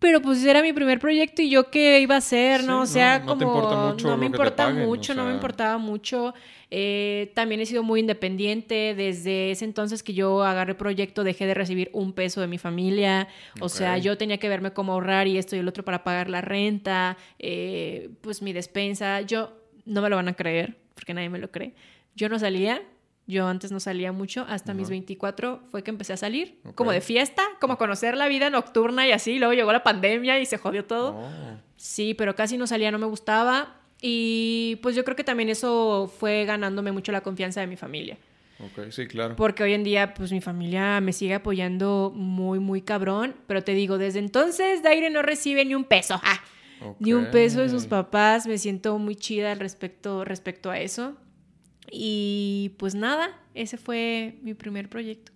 pero pues era mi primer proyecto y yo qué iba a hacer, ¿no? O sea, no, como... mucho no me importa mucho, no me importaba mucho. Eh, también he sido muy independiente. Desde ese entonces que yo agarré proyecto dejé de recibir un peso de mi familia. O sea, yo tenía que verme cómo ahorrar y esto y el otro para pagar la renta, eh, pues mi despensa. Yo no me lo van a creer, porque nadie me lo cree. Yo no salía yo antes no salía mucho, hasta mis 24 fue que empecé a salir, como de fiesta, como a conocer la vida nocturna y así. Luego llegó la pandemia y se jodió todo. Oh. Sí, pero casi no salía, no me gustaba. Y pues yo creo que también eso fue ganándome mucho la confianza de mi familia. Ok, sí, claro. Porque hoy en día, pues mi familia me sigue apoyando muy, muy cabrón. Pero te digo, desde entonces Daire no recibe ni un peso. ¡Ah! Ni un peso de sus papás. Me siento muy chida al respecto, respecto a eso. Y pues nada, ese fue mi primer proyecto.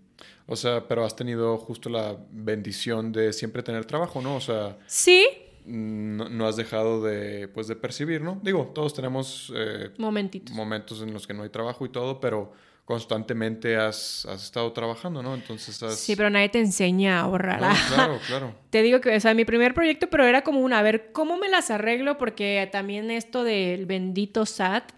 O sea, pero has tenido justo la bendición de siempre tener trabajo, ¿no? O sea... Sí. No, has dejado de, pues, de percibir, ¿no? Digo, todos tenemos... Eh, Momentitos. Momentos en los que no hay trabajo y todo, pero constantemente has, has, estado trabajando, ¿no? Entonces has... Sí, pero nadie te enseña a ahorrar. [laughs] claro, claro. Te digo que, o sea, mi primer proyecto, pero era como una, a ver, ¿cómo me las arreglo? Porque también esto del bendito SAT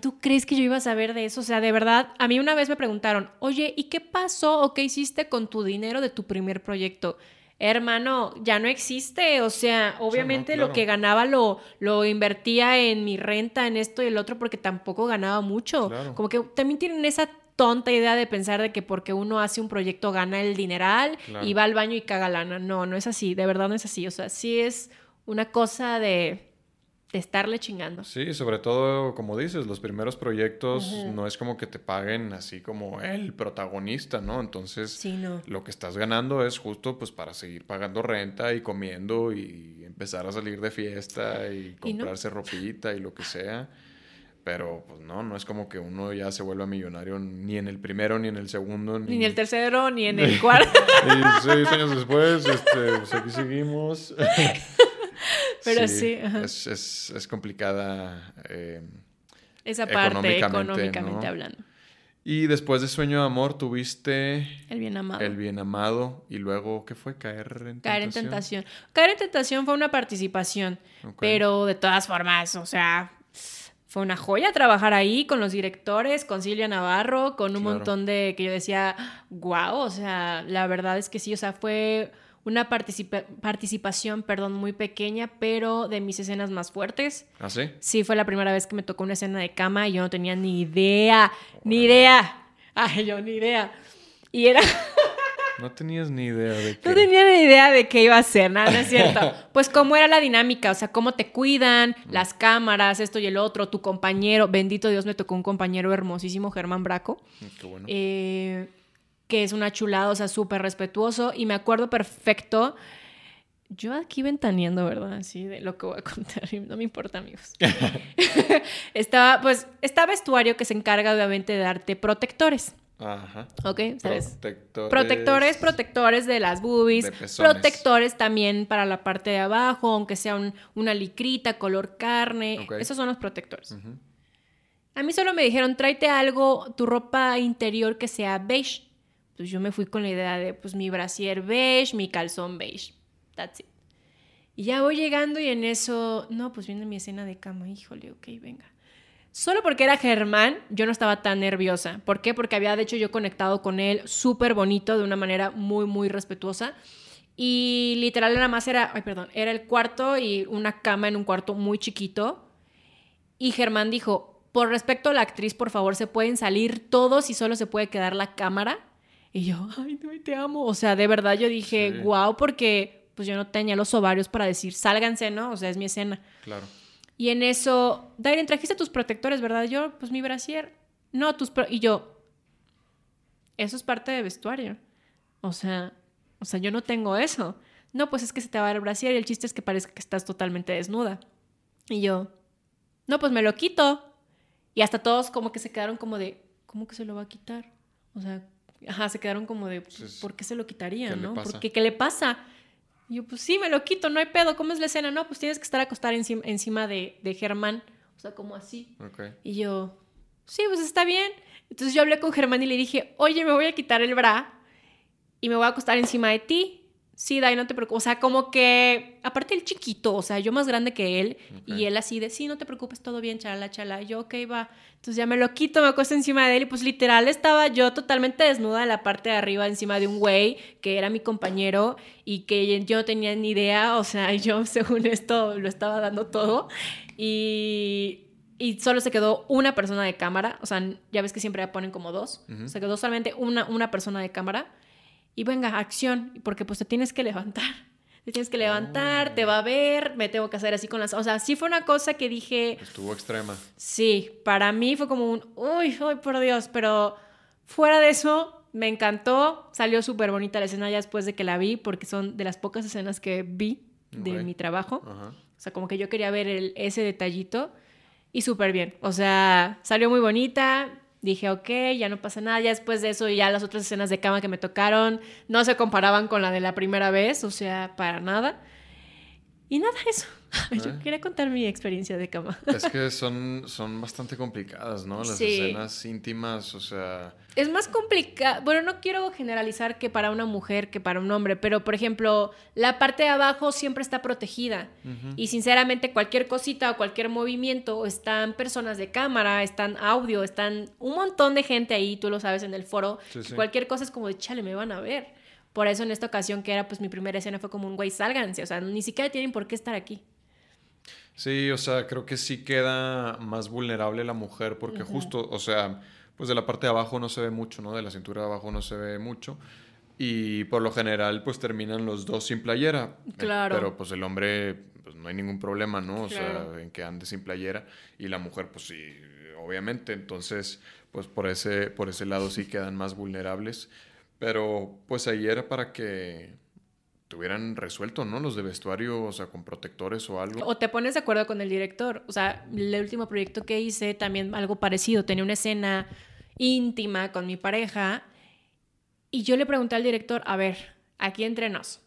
¿tú crees que yo iba a saber de eso? O sea, de verdad, a mí una vez me preguntaron, oye, ¿y qué pasó o qué hiciste con tu dinero de tu primer proyecto? Hermano, ya no existe. O sea, obviamente lo que ganaba lo, lo invertía en mi renta, en esto y el otro, porque tampoco ganaba mucho. Como que también tienen esa tonta idea de pensar de que porque uno hace un proyecto gana el dineral y va al baño y caga lana. No, no es así, de verdad no es así. O sea, sí es una cosa de de estarle chingando. Sí, sobre todo, como dices, los primeros proyectos no es como que te paguen así como el protagonista, ¿no? Entonces, lo que estás ganando es justo pues para seguir pagando renta y comiendo y empezar a salir de fiesta y comprarse ropita y lo que sea. Pero pues no, no es como que uno ya se vuelva millonario ni en el primero, ni en el segundo. Ni, en el tercero, ni en el cuarto. [laughs] y seis años después, este, pues aquí seguimos. [laughs] Pero sí, es, es, es, complicada eh, esa parte económicamente, hablando. Y después de Sueño de Amor tuviste... El Bien Amado. El Bien Amado. Y luego, ¿qué fue? Caer en Tentación. Caer en Tentación. Caer en Tentación fue una participación. Pero de todas formas, o sea, fue una joya trabajar ahí con los directores, con Silvia Navarro, con un montón de que yo decía, wow, o sea, la verdad es que sí, o sea, fue una participación, perdón, muy pequeña, pero de mis escenas más fuertes. ¿Ah, sí? Sí, fue la primera vez que me tocó una escena de cama y yo no tenía ni idea, ni idea. Ay, yo ni idea. Y era... [laughs] No tenías ni idea de qué. No tenía ni idea de qué iba a ser, nada, no es cierto. [laughs] Pues cómo era la dinámica, o sea, cómo te cuidan, mm. las cámaras, esto y el otro, tu compañero, bendito Dios, me tocó un compañero hermosísimo, Germán Braco. Mm, qué bueno. Eh, que es una chulada, o sea, súper respetuoso. Y me acuerdo perfecto. Yo aquí ventaneando, ¿verdad? Así de lo que voy a [laughs] contar. No me importa, amigos. [laughs] [laughs] estaba, pues, está vestuario que se encarga, obviamente, de darte protectores. Ajá. ¿Ok? ¿Sabes? Protectores. Protectores, protectores de las boobies. protectores también para la parte de abajo, aunque sea una licrita, color carne. Esos son los protectores. A mí solo me dijeron, tráete algo, tu ropa interior que sea beige. Pues yo me fui con la idea de, pues mi brasier beige, mi calzón beige. That's it. Y ya voy llegando y en eso, no, pues viene mi escena de cama, híjole, ok, venga. Solo porque era Germán, yo no estaba tan nerviosa. ¿Por qué? Porque había de hecho yo conectado con él súper bonito, de una manera muy, muy respetuosa. Y literal nada más era, ay, perdón, era el cuarto y una cama en un cuarto muy chiquito. Y Germán dijo, por respecto a la actriz, por favor, se pueden salir todos y solo se puede quedar la cámara. Y yo, [laughs] ay, te amo. O sea, de verdad yo dije, wow, porque pues yo no tenía los ovarios para decir, sálganse, ¿no? O sea, es mi escena. Claro. Y en eso, Dairen, trajiste tus protectores, ¿verdad? Yo, pues mi brasier. No, tus... y yo, eso es parte de vestuario. O sea, o sea, yo no tengo eso. No, pues es que se te va a ver el brasier y el chiste es que parece que estás totalmente desnuda. Y yo, no, pues me lo quito. Y hasta todos como que se quedaron como de, ¿cómo que se lo va a quitar? O sea, Ajá, se quedaron como de, ¿por qué se lo quitaría, no? Porque, ¿qué le pasa? Y yo, pues sí, me lo quito, no hay pedo. ¿Cómo es la escena? No, pues tienes que estar acostada encima, encima de, de Germán. O sea, como así. Y yo, sí, pues está bien. Entonces yo hablé con Germán y le dije, oye, me voy a quitar el bra y me voy a acostar encima de ti sí, Dai, no te preocupes. O sea, como que, aparte el chiquito, o sea, yo más grande que él, y él así de, sí, no te preocupes, todo bien, chala, chala. Y yo, ok, va. Entonces ya me lo quito, me acuesto encima de él, y pues literal estaba yo totalmente desnuda en la parte de arriba, encima de un güey que era mi compañero y que yo no tenía ni idea, o sea, [laughs] yo según esto lo estaba dando todo. Y y solo se quedó una persona de cámara, o sea, ya ves que siempre ponen como dos, se quedó solamente una, una persona de cámara y venga, acción, porque pues te tienes que levantar. [laughs] Te tienes que levantar, te va a ver, me tengo que hacer así con las... O sea, sí fue una cosa que dije... Estuvo extrema. Sí, para mí fue como un... Uy, uy, por Dios, pero fuera de eso, me encantó. Salió súper bonita la escena ya después de que la vi, porque son de las pocas escenas que vi de mi trabajo. O sea, como que yo quería ver el, ese detallito y súper bien. O sea, salió muy bonita dije, ok, ya no pasa nada. Ya después de eso, ya las otras escenas de cama que me tocaron no se comparaban con la de la primera vez, o sea, para nada. Y nada, [laughs] eso. Yo ah. quería contar mi experiencia de cama. Es que [laughs] son, son bastante complicadas, ¿no? Las escenas íntimas, o sea... Es más complicado, bueno, no quiero generalizar que para una mujer que para un hombre, pero por ejemplo, la parte de abajo siempre está protegida y sinceramente cualquier cosita o cualquier movimiento, están personas de cámara, están audio, están un montón de gente ahí, tú lo sabes en el foro, cualquier cosa es como de, chale, me van a ver. Por eso en esta ocasión, que era pues mi primera escena, fue como un güey, sálganse, o sea, ni siquiera tienen por qué estar aquí. Sí, o sea, creo que sí queda más vulnerable la mujer porque justo, o sea, pues de la parte de abajo no se ve mucho, ¿no? De la cintura de abajo no se ve mucho. Y por lo general, pues terminan los dos sin playera. Claro. Pero pues el hombre, pues no hay ningún problema, ¿no? O sea, en que ande sin playera. Y la mujer, pues sí, obviamente. Entonces, pues por ese, por ese lado sí quedan más vulnerables. Pero pues ahí era para que tuvieran resuelto, ¿no? Los de vestuario, o sea, con protectores o algo. O te pones de acuerdo con el director. O sea, el último proyecto que hice también algo parecido. Tenía una escena íntima con mi pareja y yo le pregunté al director, a ver, aquí entre nos,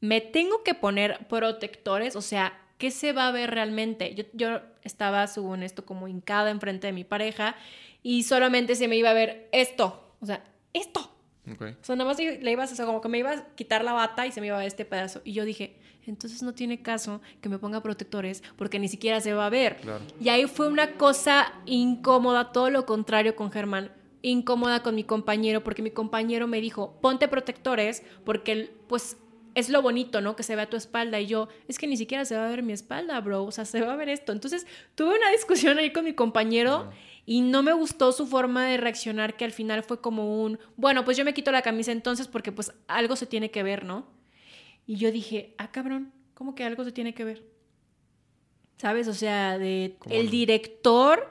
¿me tengo que poner protectores? O sea, ¿qué se va a ver realmente? Yo, yo estaba, según esto, como hincada enfrente de mi pareja y solamente se me iba a ver esto, o sea, esto. Ok. O sea, nada más le ibas, o sea, como que me iba a quitar la bata y se me iba a este pedazo. Y yo dije, entonces no tiene caso que me ponga protectores porque ni siquiera se va a ver. Claro. Y ahí fue una cosa incómoda, todo lo contrario con Germán, incómoda con mi compañero porque mi compañero me dijo, ponte protectores porque pues es lo bonito, ¿no? Que se vea tu espalda y yo, es que ni siquiera se va a ver mi espalda, bro, o sea, se va a ver esto. Entonces tuve una discusión ahí con mi compañero. Y no me gustó su forma de reaccionar, que al final fue como un, bueno, pues yo me quito la camisa entonces porque pues algo se tiene que ver, ¿no? Y yo dije, ah, cabrón, ¿cómo que algo se tiene que ver? ¿Sabes? O sea, de ¿Cómo el no? director,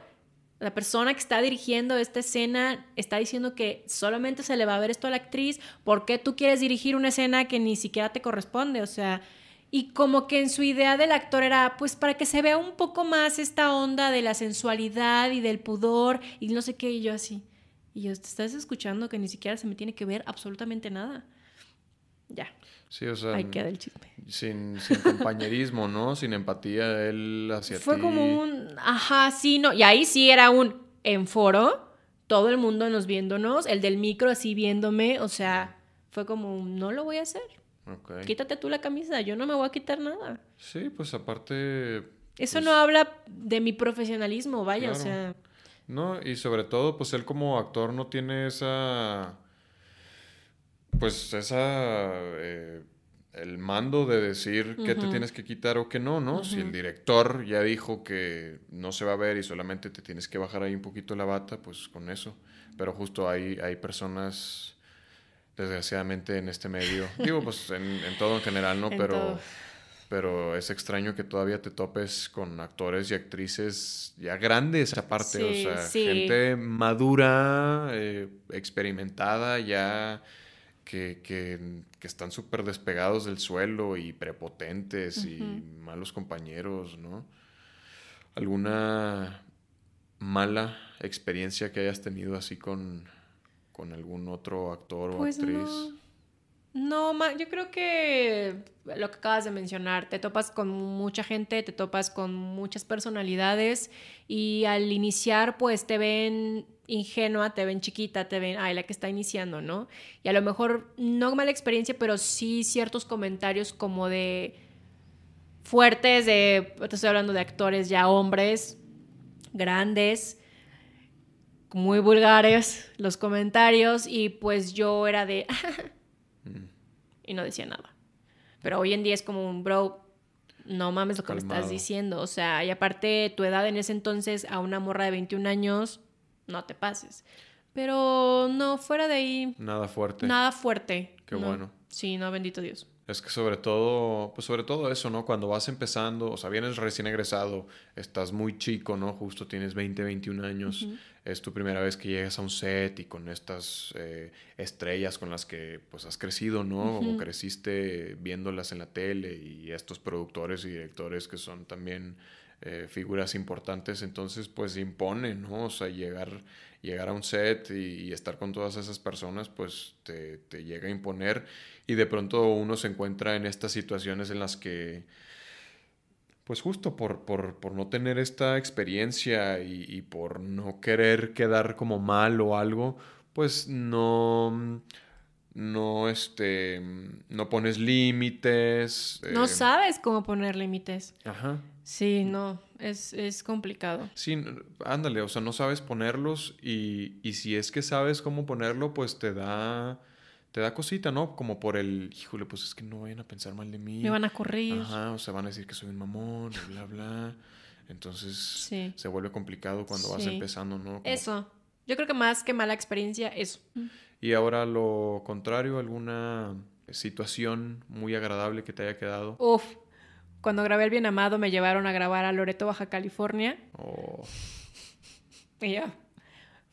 la persona que está dirigiendo esta escena, está diciendo que solamente se le va a ver esto a la actriz. ¿Por qué tú quieres dirigir una escena que ni siquiera te corresponde? O sea, y como que en su idea del actor era, pues para que se vea un poco más esta onda de la sensualidad y del pudor y no sé qué, y yo así. Y yo, ¿te estás escuchando que ni siquiera se me tiene que ver absolutamente nada? Ya, Sí, o sea, ahí queda el chisme. sin, sin compañerismo, ¿no? Sin empatía él hacia Fue ti. como un, ajá, sí, no, y ahí sí era un en foro, todo el mundo nos viéndonos, el del micro así viéndome, o sea, fue como, un, no lo voy a hacer, Quítate tú la camisa, yo no me voy a quitar nada. Sí, pues aparte... Eso pues, no habla de mi profesionalismo, vaya, o sea, No, y sobre todo, pues él como actor no tiene esa... Pues esa... eh, el mando de decir qué te tienes que quitar o qué no, ¿no? Si el director ya dijo que no se va a ver y solamente te tienes que bajar ahí un poquito la bata, pues con eso. Pero justo hay, hay personas, desgraciadamente, en este medio. [laughs] Digo, pues en, en todo en general, ¿no? En Pero... todo. Pero es extraño que todavía te topes con actores y actrices ya grandes aparte, o Sí, sea, sí. gente madura, eh, experimentada, ya que, que- que están súper despegados del suelo y prepotentes y malos compañeros, ¿no? ¿Alguna mala experiencia que hayas tenido así con, con algún otro actor pues o actriz? no. No, ma- yo creo que lo que acabas de mencionar, te topas con mucha gente, te topas con muchas personalidades y al iniciar pues te ven ingenua, te ven chiquita, te ven, ay, la que está iniciando, ¿no? Y a lo mejor no mala experiencia, pero sí ciertos comentarios como de fuertes, de, te estoy hablando de actores ya hombres, grandes, muy vulgares los comentarios y pues yo era de [laughs] y no decía nada. Pero hoy en día es como un bro, no mames lo que me estás diciendo, o sea, y aparte tu edad en ese entonces a una morra de 21 años, no te pases. Pero no, fuera de ahí, Nada fuerte. nada fuerte. Qué no. bueno. Sí, no, bendito Dios. Es que sobre todo, pues sobre todo eso, ¿no? Cuando vas empezando, o sea, vienes recién egresado, estás muy chico, ¿no? Justo tienes 20, 21 años, es tu primera vez que llegas a un set y con estas eh, estrellas con las que pues has crecido, ¿no? Como Ujú. creciste viéndolas en la tele y estos productores y directores que son también eh, figuras importantes, entonces pues impone, ¿no? O sea, llegar, llegar a un set y, y estar con todas esas personas, pues te, te llega a imponer y de pronto uno se encuentra en estas situaciones en las que, pues justo por, por, por no tener esta experiencia y, y por no querer quedar como mal o algo, pues no, no, este, no pones límites. No eh, sabes cómo poner límites. Ajá. Sí, no, es, es complicado. Sí, ándale, o sea, no sabes ponerlos y, y si es que sabes cómo ponerlo, pues te da, te da cosita, ¿no? Como por el, híjole, pues es que no vayan a pensar mal de mí. Me van a correr. Ajá, o sea, van a decir que soy un mamón, bla, bla. Entonces Sí. se vuelve complicado cuando vas Sí. empezando, ¿no? Como- Eso. Yo creo que más que mala experiencia, eso. Y ahora lo contrario, alguna situación muy agradable que te haya quedado. Uf, cuando grabé El Bien Amado me llevaron a grabar a Loreto, Baja California. O Y yo,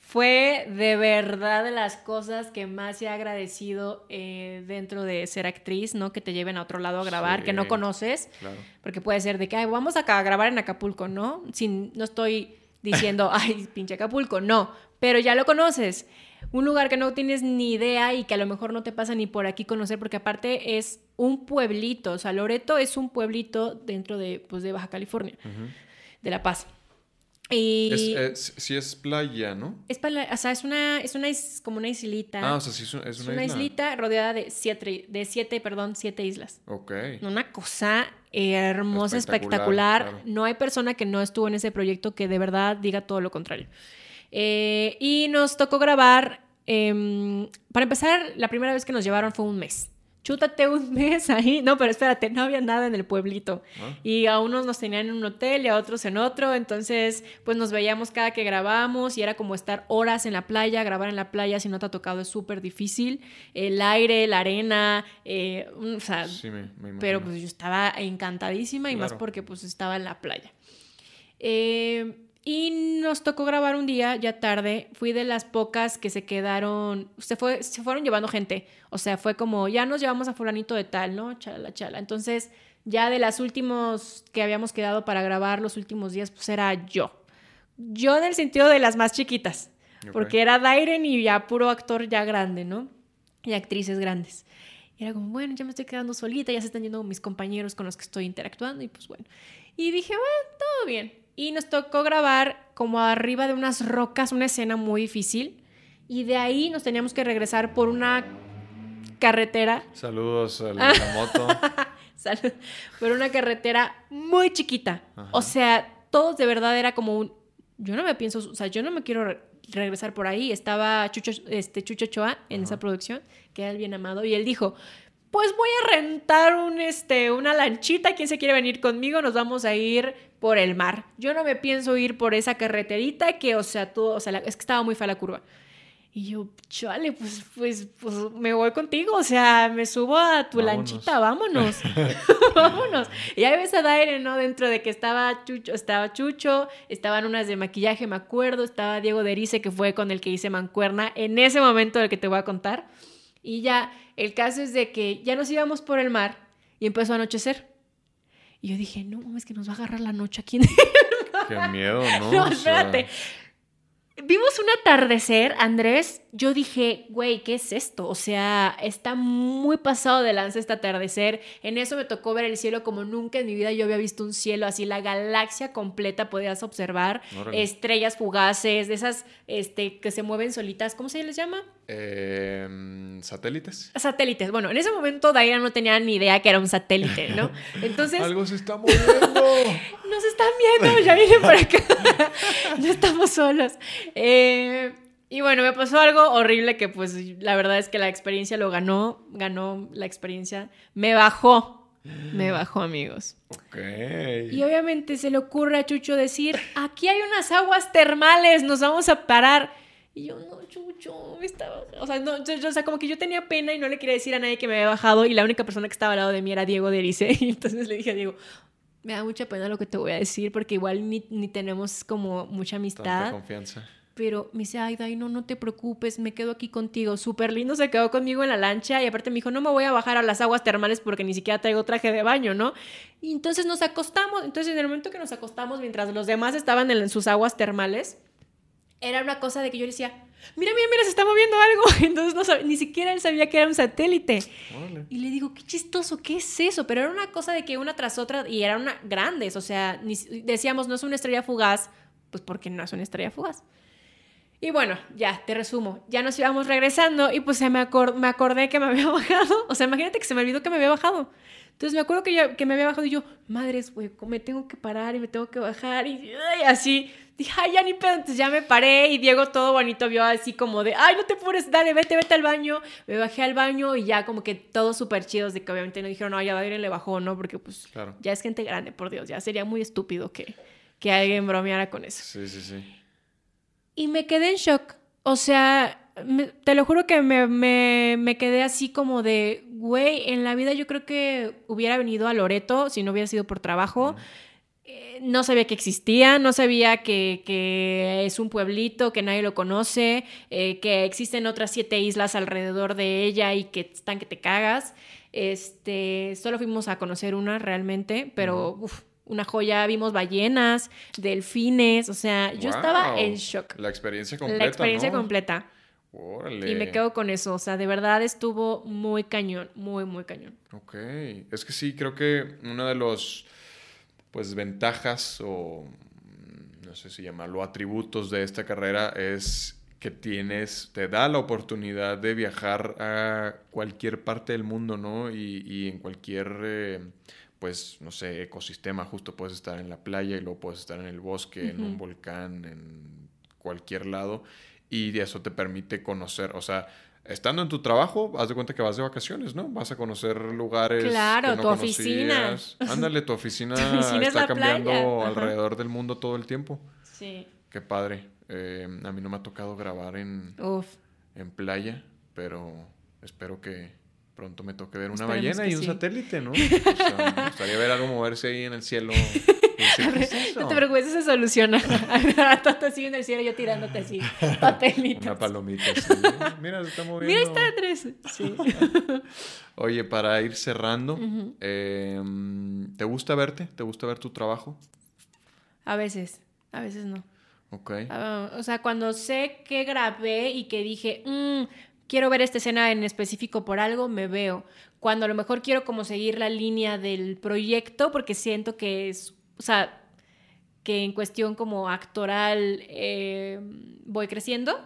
Fue de verdad de las cosas que más he agradecido eh, dentro de ser actriz, ¿no? Que te lleven a otro lado a grabar, que no conoces. claro. Porque puede ser de que, "Ay, vamos a grabar en Acapulco, ¿no? Sin, no estoy diciendo, [laughs] ay, pinche Acapulco, no, pero ya lo conoces. Un lugar que no tienes ni idea y que a lo mejor no te pasa ni por aquí conocer, porque aparte es un pueblito, o sea, Loreto es un pueblito dentro de, pues, de Baja California, de La Paz. Y es, sí es playa, ¿no? Es, o sea, es una, es una como una islita. Ah, o sea, sí es, una, es una, islita rodeada de siete, de siete, perdón, siete islas. Ok. Una cosa hermosa, espectacular. No hay persona que no estuvo en ese proyecto que de verdad diga todo lo contrario. Eh, y nos tocó grabar, em, para empezar, la primera vez que nos llevaron fue un mes chútate un [laughs] mes ahí. No, pero espérate, no había nada en el pueblito. Ah. Y a unos nos tenían en un hotel y a otros en otro. Entonces, pues nos veíamos cada que grabamos y era como estar horas en la playa. Grabar en la playa si no te ha tocado es súper difícil. El aire, la arena, eh, o sea, sí, me, pero pues yo estaba encantadísima y más porque pues estaba en la playa. Eh, y nos tocó grabar un día, ya tarde. Fui de las pocas que se quedaron. Se, fue, se fueron llevando gente. O sea, fue como, ya nos llevamos a Fulanito de tal, ¿no? Chala, chala. Entonces, ya de las últimos que habíamos quedado para grabar los últimos días, pues era yo. Yo en el sentido de las más chiquitas. Porque era Dairen y ya puro actor ya grande, ¿no? Y actrices grandes. Y era como, bueno, ya me estoy quedando solita, ya se están yendo mis compañeros con los que estoy interactuando y pues bueno. Y dije, bueno, todo bien y nos tocó grabar como arriba de unas rocas, una escena muy difícil. Y de ahí nos teníamos que regresar por una carretera. Saludos a la moto. [laughs] Salud. Por una carretera muy chiquita. O sea, todos de verdad era como un. Yo no me pienso, o sea, yo no me quiero regresar por ahí. Estaba Chucho, este, Chucho Choa en esa producción, que era el bien amado, y él dijo: Pues voy a rentar un, este, una lanchita. ¿Quién se quiere venir conmigo? Nos vamos a ir por el mar. Yo no me pienso ir por esa carreterita que, o sea, tú, o sea, es que estaba muy fea la curva. Y yo, chale, pues, pues, pues me voy contigo, o sea, me subo a tu lanchita, vámonos, [laughs] [laughs] vámonos. Y ahí ves a Daire, ¿no? Dentro de que estaba Chucho, estaba Chucho, estaban unas de maquillaje, me acuerdo, estaba Diego Derice, que fue con el que hice mancuerna, en ese momento del que te voy a contar. Y ya, el caso es de que ya nos íbamos por el mar y empezó a anochecer. Y yo dije, no, es que nos va a agarrar la noche aquí. Qué miedo, ¿no? [laughs] No, espérate. Vimos un atardecer, Andrés. Yo dije, güey, ¿qué es esto? O sea, está muy pasado de lanza este atardecer. En eso me tocó ver el cielo como nunca en mi vida yo había visto un cielo así. La galaxia completa podías observar. Estrellas fugaces, de esas este, que se mueven solitas. ¿Cómo se les llama? Em, satélites. Satélites. Bueno, en ese momento Daira no tenía ni idea que era un satélite, ¿no? [laughs] Entonces. Algo se está moviendo. [laughs] Nos están viendo, ya vienen por acá. [laughs] no estamos solos. Eh, y bueno, me pasó algo horrible que, pues, la verdad es que la experiencia lo ganó. Ganó la experiencia. Me bajó. Me [gasps] bajó, amigos. Ok. Y obviamente se le ocurre a Chucho decir: aquí hay unas aguas termales, nos vamos a parar. Y yo, no, Chucho, estaba... O sea, no, yo, o sea, como que yo tenía pena y no le quería decir a nadie que me había bajado y la única persona que estaba al lado de mí era Diego de Erice. [laughs] Y entonces le dije a Diego, me da mucha pena lo que te voy a decir porque igual ni, ni tenemos como mucha amistad. Tanta confianza. Pero me dice, ay, Dai, no, no te preocupes, me quedo aquí contigo. Súper lindo, se quedó conmigo en la lancha y aparte me dijo, no me voy a bajar a las aguas termales porque ni siquiera traigo traje de baño, ¿no? Y entonces nos acostamos. Entonces en el momento que nos acostamos, mientras los demás estaban en sus aguas termales, era una cosa de que yo le decía, mira, mira, mira, se está moviendo algo. [laughs] Entonces ni siquiera él sabía que era un satélite. Y le digo, qué chistoso, ¿qué es eso? Pero era una cosa de que una tras otra, y eran una, grandes, o sea, decíamos, no es una estrella fugaz, pues porque no es una estrella fugaz. Y bueno, ya, te resumo. Ya nos íbamos regresando y pues se me, me acordé que me [laughs] había bajado. O sea, imagínate que se me olvidó que me había bajado. Entonces me acuerdo que, yo, que me había bajado y yo, madres, güey, me tengo que parar y me tengo que bajar y, así. Dije, ay, ya ni pedo. Entonces ya me paré y Diego todo bonito vio así como de, ay, no te apures, dale, vete, vete al baño. Me bajé al baño y ya como que todos súper chidos de que obviamente no dijeron, no, ya David le bajó, ¿no? Porque pues ya es gente grande, por Dios, ya sería muy estúpido que, que alguien bromeara con eso. Sí, sí, sí. Y me quedé en shock. O sea, te lo juro que me, me, me, quedé así como de, güey, en la vida yo creo que hubiera venido a Loreto si no hubiera sido por trabajo. Eh, no sabía que existía, no sabía que, que, es un pueblito, que nadie lo conoce, eh, que existen otras siete islas alrededor de ella y que están que te cagas. Este, solo fuimos a conocer una realmente, pero una joya. Vimos ballenas, delfines, o sea, yo estaba en shock. La experiencia completa. La experiencia completa. Y me quedo con eso, o sea, de verdad estuvo muy cañón, muy, muy cañón. Ok, es que sí, creo que una de los, pues, ventajas o, no sé si llamarlo, atributos de esta carrera es que tienes, te da la oportunidad de viajar a cualquier parte del mundo, ¿no? Y, en cualquier, eh, pues, no sé, ecosistema, justo puedes estar en la playa y luego puedes estar en el bosque, en un volcán, en cualquier lado y eso te permite conocer, o sea, estando en tu trabajo, haz de cuenta que vas de vacaciones, ¿no? Vas a conocer lugares. Claro, que no tu oficina. Ándale, tu oficina [laughs] está cambiando alrededor del mundo todo el tiempo. Sí. Qué padre. Eh, a mí no me ha tocado grabar en, en playa, pero espero que pronto me toque ver una ballena y un satélite, ¿no? [laughs] O sea, me gustaría ver algo moverse ahí en el cielo. [laughs] No te preocupes, se soluciona. [laughs] Todo así en el cielo, yo tirándote así, papelitos. Una palomita Mira, se está moviendo. Mira, está Andrés. Sí. Oye, para ir cerrando, em, ¿te gusta verte? ¿Te gusta ver tu trabajo? A veces, a veces no. Ok. Ah, o sea, cuando sé que grabé y que dije, mmm, quiero ver esta escena en específico por algo, me veo. Cuando a lo mejor quiero como seguir la línea del proyecto, porque siento que es o sea, que en cuestión como actoral eh, voy creciendo,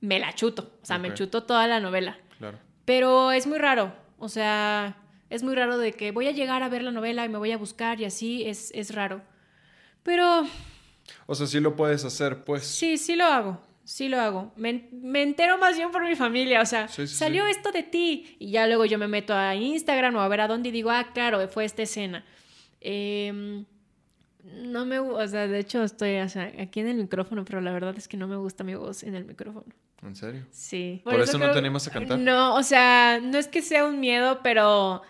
me la chuto, o sea, me chuto toda la novela. Claro. Pero es muy raro, o sea, es muy raro de que voy a llegar a ver la novela y me voy a buscar y así, es, es raro. Pero... O sea, sí lo puedes hacer, pues. Sí, sí lo hago. Sí lo hago. Me, entero más bien por mi familia. O sea, salió esto de ti. Y ya luego yo me meto a Instagram o a ver a dónde y digo, ah, claro, fue esta escena. Eh, no me, o sea, de hecho estoy aquí en el micrófono, pero la verdad es que no me gusta mi voz en el micrófono. ¿En serio? Sí. ¿Por, eso, no tenemos a cantar? No, o sea, no es que sea un miedo, pero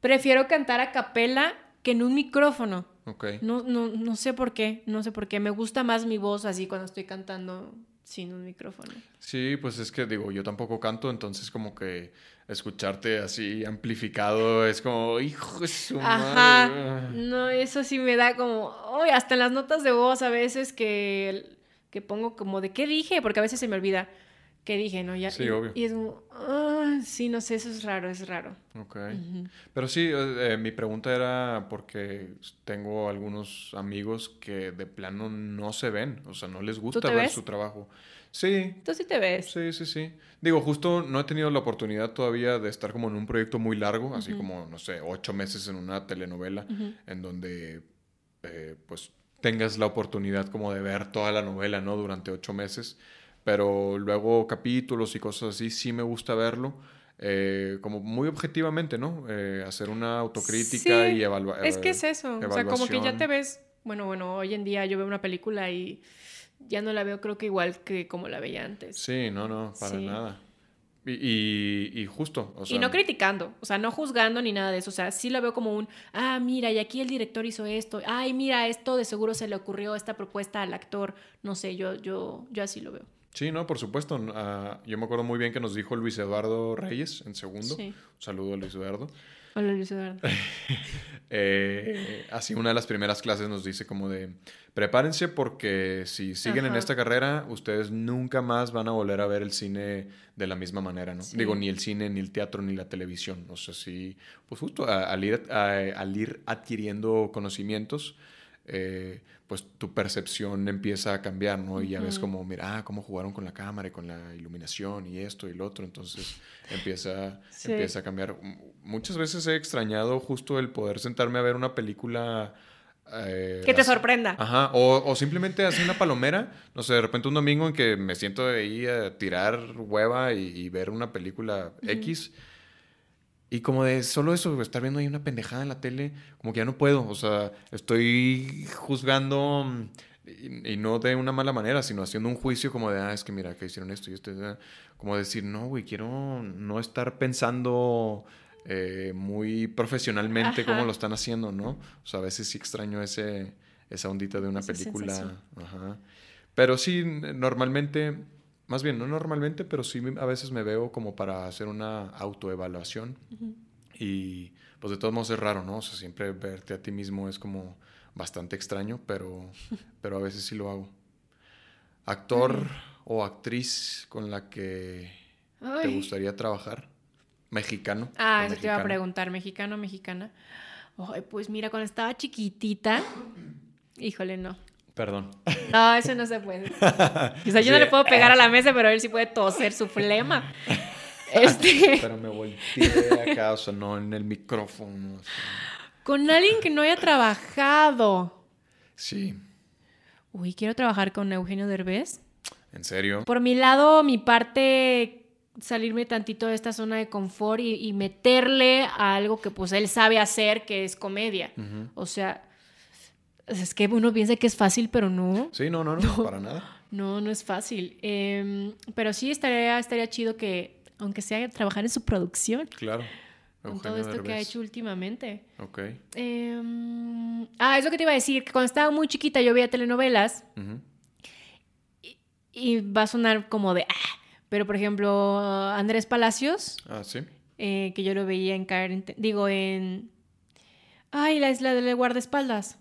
prefiero cantar a capela que en un micrófono. Ok. No, no, no sé por qué, no sé por qué. Me gusta más mi voz así cuando estoy cantando sin un micrófono. Sí, pues es que digo, yo tampoco canto, entonces como que escucharte así amplificado es como, hijo de su Ajá. No, eso sí me da como, uy, hasta en las notas de voz a veces que, que pongo como de qué dije, porque a veces se me olvida qué dije, ¿no? Ya, sí, y, obvio. Y es como, ah, sí, no sé, eso es raro, es raro. Ok. Pero sí, eh, eh, mi pregunta era porque tengo algunos amigos que de plano no se ven, o sea, no les gusta ver su trabajo. Sí. Tú sí te ves. Sí, sí, sí. Digo, justo no he tenido la oportunidad todavía de estar como en un proyecto muy largo, así como, no sé, ocho meses en una telenovela, en donde, eh, pues, tengas la oportunidad como de ver toda la novela, ¿no? Durante ocho meses. Pero luego capítulos y cosas así, sí me gusta verlo. Eh, como muy objetivamente, ¿no? Eh, hacer una autocrítica y evaluar. Es que es eso. O sea, como que ya te ves. Bueno, bueno, hoy en día yo veo una película y ya no la veo creo que igual que como la veía antes. Sí, no, no, para nada. Y, y, justo. y no criticando, o sea, no juzgando ni nada de eso. O sea, sí la veo como un, ah, mira, y aquí el director hizo esto. Ay, mira, esto de seguro se le ocurrió esta propuesta al actor. No sé, yo, yo, yo así lo veo. Sí, no, por supuesto. Ah, yo me acuerdo muy bien que nos dijo Luis Eduardo Reyes en segundo. Un saludo a Luis Eduardo. Hola Luis Eduardo. [laughs] Eh, así una de las primeras clases nos dice como de, prepárense porque si siguen en esta carrera, ustedes nunca más van a volver a ver el cine de la misma manera, ¿no? Digo, ni el cine, ni el teatro, ni la televisión. O sea, sí, pues justo al ir, al ir adquiriendo conocimientos, eh, pues tu percepción empieza a cambiar, ¿no? Y ya ves como, mira, ah, cómo jugaron con la cámara y con la iluminación y esto y lo otro, entonces empieza, empieza a cambiar. Muchas veces he extrañado justo el poder sentarme a ver una película... Eh, que te sorprenda. Ajá, o, o, simplemente hacer una palomera, no sé, de repente un domingo en que me siento ahí a tirar hueva y, ver una película X y como de solo eso, estar viendo ahí una pendejada en la tele, como que ya no puedo. O sea, estoy juzgando mm, y, no de una mala manera, sino haciendo un juicio como de, ah, es que mira, que hicieron esto y esto. Como decir, no, güey, quiero no estar pensando eh, muy profesionalmente cómo lo están haciendo, ¿no? O sea, a veces sí extraño ese, esa ondita de una película. Ajá. Pero sí, normalmente más bien, no normalmente, pero sí a veces me veo como para hacer una autoevaluación. Y pues de todos modos es raro, ¿no? O sea, siempre verte a ti mismo es como, bastante extraño, pero, [laughs] pero a veces sí lo hago. ¿Actor o actriz con la que te gustaría trabajar? ¿Mexicano? Ah, eso te iba a preguntar, mexicano o mexicana. Ay, pues mira, cuando estaba chiquitita, híjole, no. Perdón. No, eso no se puede. [laughs] O sea, yo no le puedo pegar a la mesa, pero él sí puede toser su flema. [laughs] Este, Pero me volteé acá, o sea, no en el micrófono. o sea. con alguien que no haya trabajado. Sí, Uy, quiero trabajar con Eugenio Derbez. en serio. Por mi lado, mi parte, salirme tantito de esta zona de confort y, y meterle a algo que pues él sabe hacer, que es comedia. O sea, es que uno piensa que es fácil, pero no. Sí, no, no, no, para nada. No, no es fácil. Em, pero sí estaría, estaría chido que, aunque sea trabajar en su producción, Claro. con todo esto que ha hecho últimamente. Ok. Em, ah, es lo que te iba a decir, que cuando estaba muy chiquita yo veía telenovelas y va a sonar como de, ah, pero por ejemplo, Andrés Palacios, Ah, sí. eh, que yo lo veía en caer, en te- digo, en... Ay, la isla del guardaespaldas.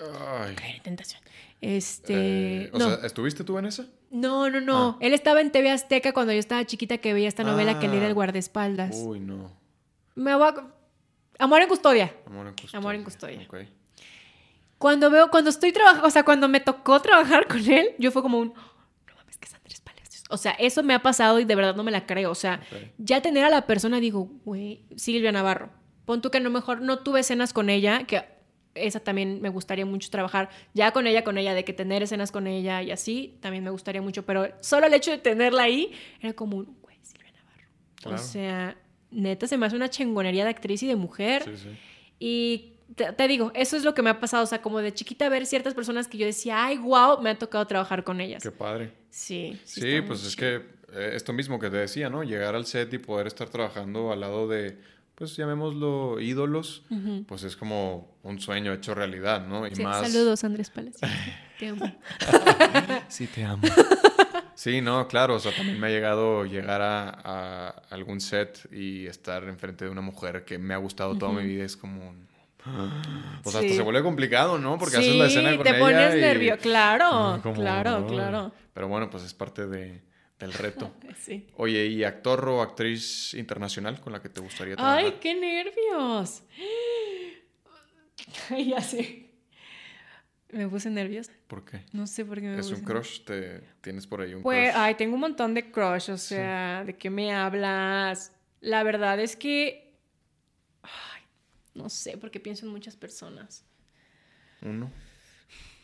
Ay. Caer en tentación. Este... Eh, o no. sea, ¿estuviste tú en esa? No, no, no. Ah. Él estaba en TV Azteca cuando yo estaba chiquita que veía esta novela que él era el Ah. guardaespaldas. Uy, no. Me voy a- Amor en custodia. Amor en custodia. Amor en custodia. Cuando veo, cuando estoy trabajando, o sea, cuando me tocó trabajar con él, yo fue como un, no mames, que es Andrés Palacios. O sea, eso me ha pasado y de verdad no me la creo. O sea, ya tener a la persona, digo, güey, Silvia Navarro. Pon tú que a lo mejor no tuve escenas con ella, que esa también me gustaría mucho trabajar. Ya con ella, con ella, de que tener escenas con ella y así, también me gustaría mucho. Pero solo el hecho de tenerla ahí era como un, güey, Silvia Navarro. Claro. O sea, neta, se me hace una chingonería de actriz y de mujer. Sí, sí. Y te, te digo, eso es lo que me ha pasado. O sea, como de chiquita ver ciertas personas que yo decía, ay, wow, me ha tocado trabajar con ellas. Qué padre. Sí. Sí, muy pues es chido. que eh, esto mismo que te decía, ¿no? Llegar al set y poder estar trabajando al lado de, pues llamémoslo ídolos, pues es como un sueño hecho realidad, ¿no? Y Sí, más... Saludos, Andrés Palacios. Te amo. [laughs] Sí, te amo. Sí, no, claro, o sea, también me ha llegado llegar a, a algún set y estar enfrente de una mujer que me ha gustado toda mi vida, es como... [gasps] O sea, hasta se vuelve complicado, ¿no? Porque haces la escena con te ella pones y- nervioso. Claro, [laughs] como, claro, no. claro. Pero bueno, pues es parte de, del reto. [laughs] Sí. Oye, ¿y actor o actriz internacional con la que te gustaría trabajar? Ay, qué nervios. [gasps] Ya sé. Me puse nerviosa. ¿Por qué? No sé por qué me ¿Es puse un crush? ¿Te, ¿Tienes por ahí un Pues, crush? ay, tengo un montón de crush, o sea, ¿de qué me hablas? La verdad es que, ay, no sé, porque pienso en muchas personas. Uno,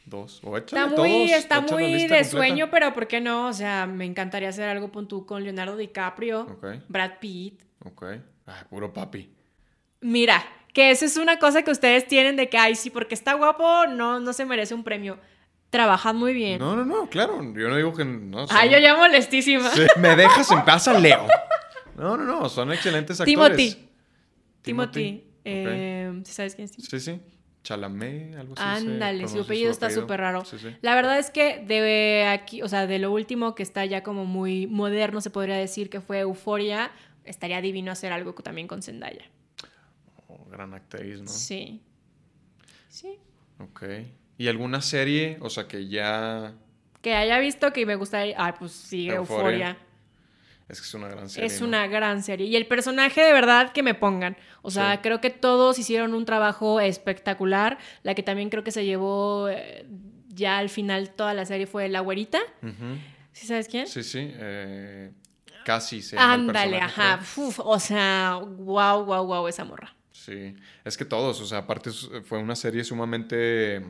dos, o échale Está muy, todos, está muy de completa. sueño, pero ¿por qué no? O sea, me encantaría hacer algo pon tú, con Leonardo DiCaprio, Brad Pitt. ok. Ay, puro papi. Mira, que eso es una cosa que ustedes tienen de que, ay, sí, porque está guapo, no, no se merece un premio. Trabajan muy bien. No, no, no, claro. Yo no digo que no. Ay, son- yo ya molestísima. Sí, me dejas en paz a Leo. No, no, no, son excelentes actores. Timothy. Timothy. Eh, ¿sí ¿Sabes quién es Timothy? Sí, sí. Chalamé, algo así. Ándale, su apellido está súper raro. Sí, sí. La verdad es que de aquí, o sea, de lo último que está ya como muy moderno, se podría decir que fue Euforia, estaría divino hacer algo también con Zendaya. Oh, gran actriz, ¿no? Sí. Sí. Ok. ¿Y alguna serie? O sea, que ya... Que haya visto que me gustaría. Ay, pues sí, Euphoria. Euforia. Es que es una gran serie, Es ¿no? una gran serie. Y el personaje de verdad que me pongan. O sea, Sí. creo que todos hicieron un trabajo espectacular. La que también creo que se llevó eh, ya al final toda la serie fue la güerita. Ujú. ¿Sí sabes quién? Sí, sí. eh, casi se Ándale, ajá. Uf, o sea, wow, wow, wow, esa morra. Sí, es que todos, o sea, aparte fue una serie sumamente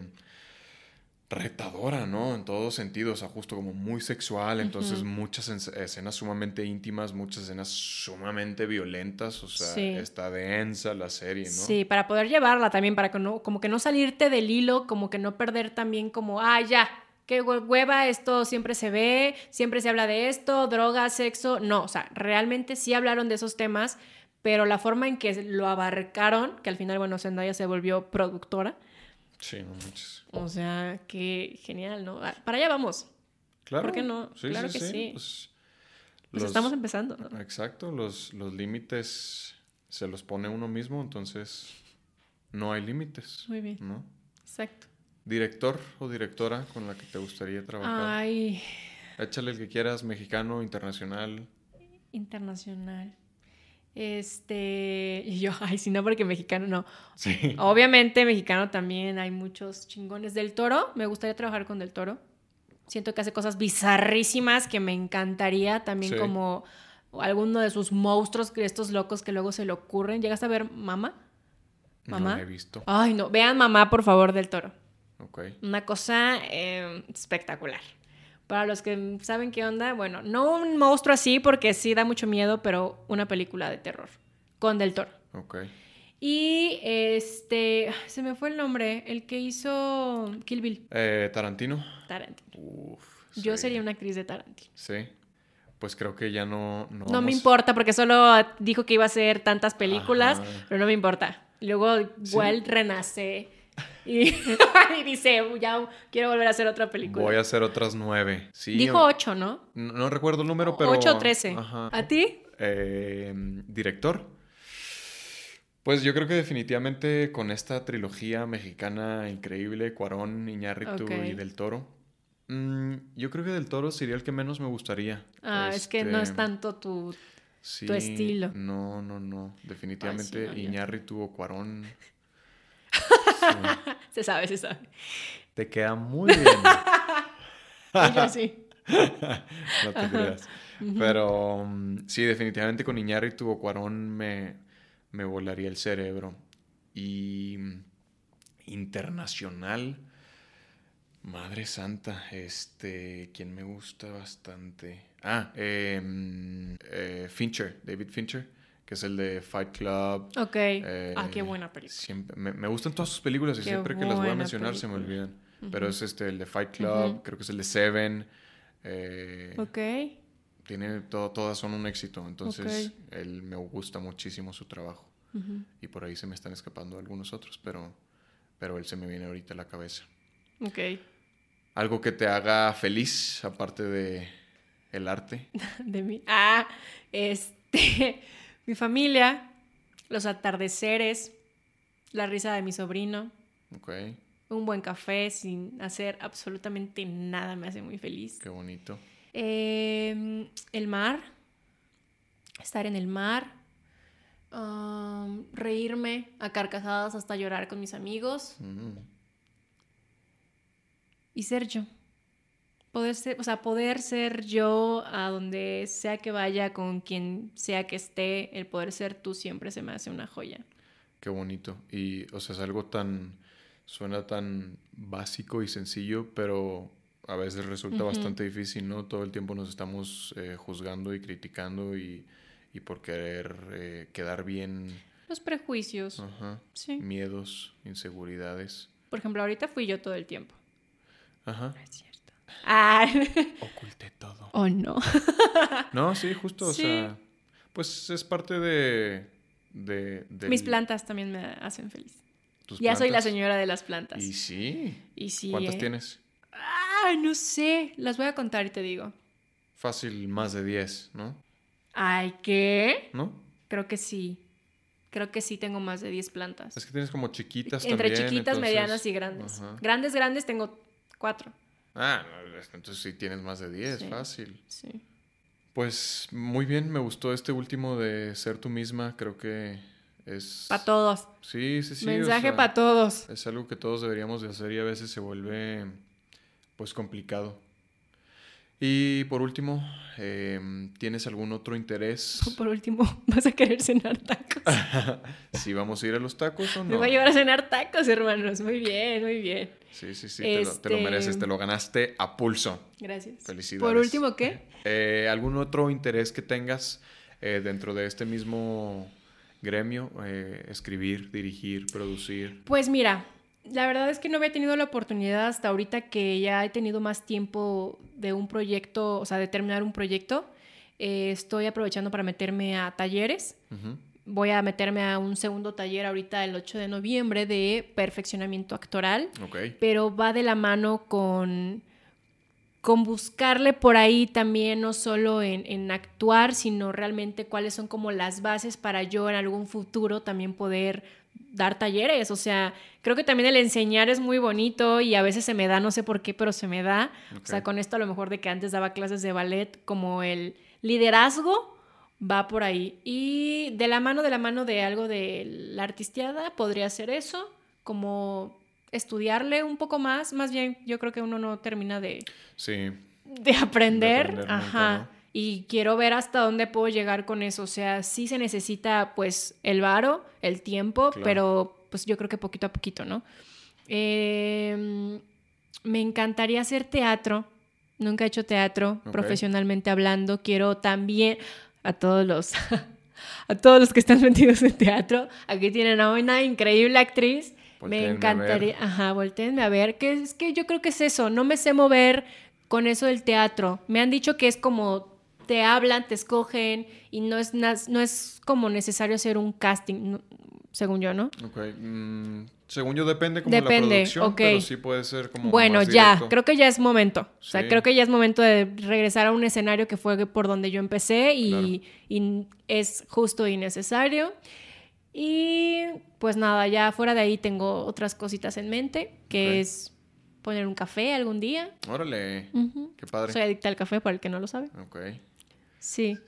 retadora, ¿no? En todos sentidos, o sea, justo como muy sexual, entonces muchas en- escenas sumamente íntimas, muchas escenas sumamente violentas, o sea, Sí. está densa la serie, ¿no? Sí, para poder llevarla también, para que no, como que no salirte del hilo, como que no perder también como, ah, ya, qué hue- hueva, esto siempre se ve, siempre se habla de esto, droga, sexo. No, o sea, realmente sí hablaron de esos temas, pero la forma en que lo abarcaron, que al final, bueno, Zendaya se volvió productora, Sí, no manches. o sea, qué genial, ¿no? Ah, Para allá vamos. Claro. ¿Por qué no? Claro que sí. Pues, Pues los- estamos empezando. ¿no? Exacto, los, los límites se los pone uno mismo, entonces no hay límites, Muy bien, ¿no? exacto. ¿Director o directora con la que te gustaría trabajar? Ay, Échale el que quieras, mexicano, internacional. internacional. Este, y yo, [laughs] ay, si no, porque mexicano no. Sí. Obviamente, mexicano también hay muchos chingones. Del Toro, me gustaría trabajar con Del Toro. Siento que hace cosas bizarrísimas que me encantaría también Sí. como alguno de sus monstruos, estos locos que luego se le ocurren. ¿Llegaste a ver Mamá? ¿Mamá? No la he visto. Ay, no. Vean Mamá, por favor, Del Toro. Ok. Una cosa eh, espectacular. Para los que saben qué onda, bueno, no un monstruo así porque sí da mucho miedo, pero una película de terror con Del Toro. Ok. Y este, se me fue el nombre, el que hizo Kill Bill, Eh, Tarantino. Tarantino. Uf. Yo sí. sería una actriz de Tarantino. Sí. Pues creo que ya no. No, No me importa porque solo dijo que iba a hacer tantas películas, Ajá. pero no me importa. Luego Sí. igual renace [laughs] y, y dice, ya quiero volver a hacer otra película. Voy a hacer otras nueve. Sí. Dijo ocho, ¿no? No, no recuerdo el número, pero. 8 o 13. Ajá. ¿A ti? Eh, Director. Pues yo creo que definitivamente con esta trilogía mexicana increíble, Cuarón, Iñárritu Ok. y Del Toro. mm, yo creo que Del Toro sería el que menos me gustaría. Ah, es que no es Este, tanto tu... sí, tu estilo. No, no, no. Definitivamente no. Iñárritu o Cuarón. [laughs] sí, [laughs] Se sabe, se sabe. te queda muy bien. [laughs] Y yo sí. [laughs] no te creas. Pero mm, sí, definitivamente con Iñárritu o Cuarón me, me volaría el cerebro. Y mm, internacional, Madre Santa, este, quien me gusta bastante. Ah, eh, mm, eh, Fincher, David Fincher, que es el de Fight Club. Ok. eh, ah, qué buena película. Siempre, me, me gustan todas sus películas y Qué siempre que las voy a mencionar se me olvidan. Pero es este, el de Fight Club, creo que es el de Seven. eh, Ok. tiene todo, todas son un éxito, entonces él me gusta muchísimo su trabajo. Y por ahí se me están escapando algunos otros, pero, pero él se me viene ahorita a la cabeza. Ok. Algo que te haga feliz, aparte de el arte. [laughs] De mí. Ah, este. Mi familia, los atardeceres, la risa de mi sobrino, Ok, un buen café sin hacer absolutamente nada me hace muy feliz. qué bonito. Eh, el mar, estar en el mar, um, reírme a carcajadas hasta llorar con mis amigos Mm, y ser yo. Poder ser, o sea, poder ser yo a donde sea que vaya, con quien sea que esté, el poder ser tú siempre se me hace una joya. qué bonito. Y, o sea, es algo tan, suena tan básico y sencillo, pero a veces resulta Ujú. bastante difícil, ¿no? Todo el tiempo nos estamos eh, juzgando y criticando y, y por querer eh, quedar bien. Los prejuicios, Ajá. sí. Miedos, inseguridades. Por ejemplo, ahorita fui yo todo el tiempo. Ajá. Cierto. Ah, Oculté todo. oh no. No, sí, justo, Sí. o sea, pues es parte de... de del- Mis plantas también me hacen feliz. Ya soy la señora de las plantas. Y sí. Y sí. ¿Cuántas eh. tienes? Ay, no sé. Las voy a contar y te digo. Fácil, más de 10, ¿no? Ay, ¿qué? ¿No? Creo que sí. Creo que sí tengo más de 10 plantas. Es que tienes como chiquitas Entre también. chiquitas, entonces- medianas y grandes. Ajá. Grandes, grandes tengo cuatro. Ah, no, entonces sí tienes más de 10, Sí. fácil. Sí. Pues muy bien, me gustó este último de ser tú misma, creo que es... Para todos. Sí, sí, sí. o Mensaje sea, para todos. Es algo que todos deberíamos de hacer y a veces se vuelve pues complicado. Y por último, em, ¿tienes algún otro interés? [laughs] Por último, [laughs] ¿vas a querer cenar tacos? [laughs] si vamos a ir a los tacos o Me no. voy a llevar a cenar tacos, hermanos. Muy bien, muy bien. Sí, sí, sí, te, lo, te lo Este- mereces, te lo ganaste a pulso. Gracias. Felicidades. Por último, ¿qué? Eh, ¿Algún otro interés que tengas eh, dentro de este mismo gremio? Eh, escribir, dirigir, producir. Pues mira, la verdad es que no había tenido la oportunidad hasta ahorita que ya he tenido más tiempo de un proyecto, o sea, de terminar un proyecto. Eh, estoy aprovechando para meterme a talleres. Voy a meterme a un segundo taller ahorita el 8 de noviembre de perfeccionamiento actoral, Ok. pero va de la mano con, con buscarle por ahí también no solo en, en actuar, sino realmente cuáles son como las bases para yo en algún futuro también poder dar talleres, o sea, creo que también el enseñar es muy bonito y a veces se me da, no sé por qué, pero se me da. O sea, con esto a lo mejor de que antes daba clases de ballet, como el liderazgo va por ahí. Y de la mano, de la mano de algo de la artisteada, podría ser eso, como estudiarle un poco más, más bien yo creo que uno no termina de, sí. de aprender, ajá. Y quiero ver hasta dónde puedo llegar con eso. O sea, sí se necesita pues el varo, el tiempo, pero pues yo creo que poquito a poquito, ¿no? Em, me encantaría hacer teatro. Nunca he hecho teatro profesionalmente hablando. Quiero también a todos los [laughs] a todos los que están [laughs] metidos en teatro. Aquí tienen a una increíble actriz. me encantaría, ajá, volteenme a ver, que es que yo creo que es eso, no me sé mover con eso del teatro. Me han dicho que es como te hablan, te escogen y no es, no es como necesario hacer un casting, según yo, ¿no? Ok. Mm, según yo depende como depende, la producción, pero sí puede ser como Bueno, ya, creo que ya es momento. O sea, creo que ya es momento de regresar a un escenario que fue por donde yo empecé y, es justo y necesario. Y pues nada, ya fuera de ahí tengo otras cositas en mente, que es poner un café algún día. Órale, qué padre. Soy adicta al café, para el que no lo sabe. Ok. Sí.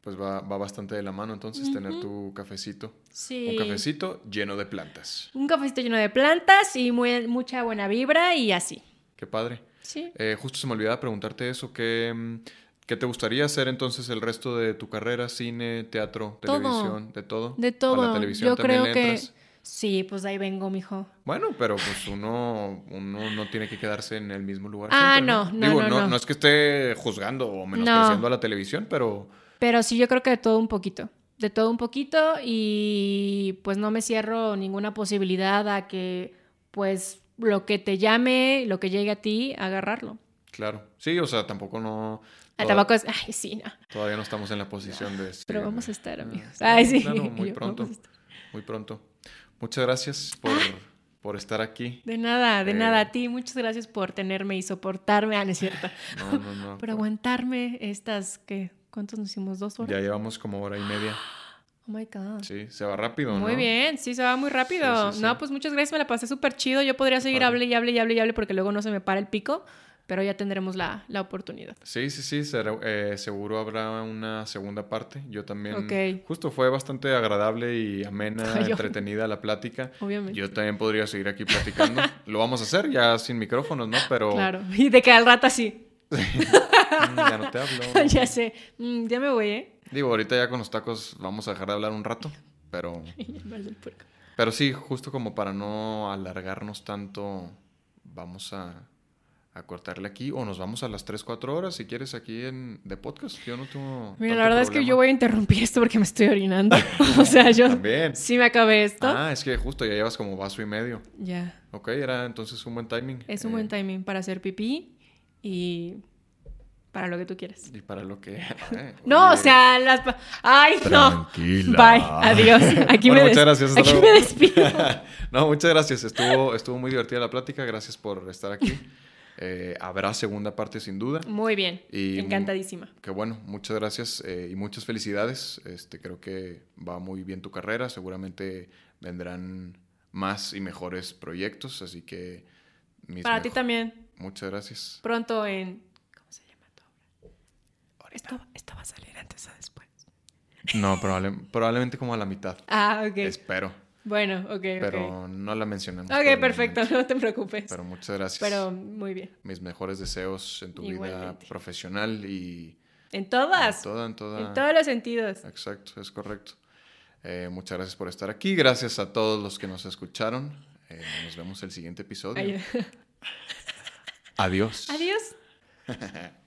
Pues va, bastante de la mano entonces tener tu cafecito. Sí. Un cafecito lleno de plantas. Un cafecito lleno de plantas y muy, mucha buena vibra y así. Qué padre. Sí. Eh, justo se me olvidaba preguntarte eso, ¿qué, ¿qué, te gustaría hacer entonces el resto de tu carrera? ¿Cine, teatro, televisión, de todo? De todo. la televisión Yo creo que... Sí, pues ahí vengo, mijo. Bueno, pero pues uno, uno no tiene que quedarse en el mismo lugar. Ah, no, no, Digo, no, no, es que esté juzgando o menospreciando a la televisión, pero... Pero sí, yo creo que de todo un poquito. De todo un poquito y pues no me cierro ninguna posibilidad a que pues lo que te llame, lo que llegue a ti, agarrarlo. Claro. Sí, o sea, tampoco no... Ah, tampoco es... Ay, sí, no. Todavía no estamos en la posición de... Pero vamos a estar, amigos. Ay, sí. Claro, [laughs] muy pronto. Muy pronto. Muchas gracias por, por estar aquí. De nada, de nada. Eh, a ti, muchas gracias por tenerme y soportarme. Ah, no es cierto. no, no, no. [laughs] por aguantarme estas, que ¿Cuántos nos hicimos? ¿Dos horas? Ya llevamos como hora y media. [gasps] Oh my God. Sí, se va rápido, Muy bien, sí, se va muy rápido. No, pues muchas gracias, me la pasé súper chido. Yo podría seguir hable y hable y hable y hable porque luego no se me para el pico pero ya tendremos la, la oportunidad. Sí, sí, sí, eh, seguro habrá una segunda parte. Yo también, justo fue bastante agradable y amena, [laughs] entretenida la plática. Obviamente. Yo también podría seguir aquí platicando. [laughs] Lo vamos a hacer ya sin micrófonos, ¿no? Pero... Claro, y de que al rato así. [laughs] Mm, ya no te hablo. ya sé, mm, ya me voy, ¿eh? Digo, ahorita ya con los tacos vamos a dejar de hablar un rato, pero... pero sí, justo como para no alargarnos tanto, vamos a a cortarle aquí o nos vamos a las 3, 4 horas si quieres aquí en de podcast. Yo no tengo. Mira, la verdad es que yo voy a interrumpir esto porque me estoy orinando. [laughs] [laughs] o sea, yo También. sí me acabé esto. Ah, es que justo ya llevas como vaso y medio. Ya. Ok, era entonces un buen timing. Es un buen eh, timing para hacer pipí y para lo que tú quieras. Y para lo que. [laughs] Eh, no, o sea, las. ¡Ay, no! Bye, adiós. Aquí, me, muchas gracias, aquí me despido. no, muchas gracias. Estuvo, estuvo muy divertida la plática. Gracias por estar aquí. Eh, habrá segunda parte sin duda. Muy bien, encantadísima. Que bueno, muchas gracias eh, y muchas felicidades. Este, creo que va muy bien tu carrera, seguramente vendrán más y mejores proyectos, así que... Para ti también. Muchas gracias. Pronto en... ¿Cómo se llama tu obra? Esto, esto, va a salir antes o después. No, probablemente como a la mitad. Ah, ok. Espero. Bueno, ok. Pero no la mencionamos. Ok, perfecto, no te preocupes. Pero muchas gracias. Pero muy bien. Mis mejores deseos en tu vida profesional y... En todas. En, toda, en, toda... en todos los sentidos. Exacto, es correcto. Eh, muchas gracias por estar aquí. Gracias a todos los que nos escucharon. Eh, nos vemos el siguiente episodio. [laughs] Adiós. Adiós. [laughs]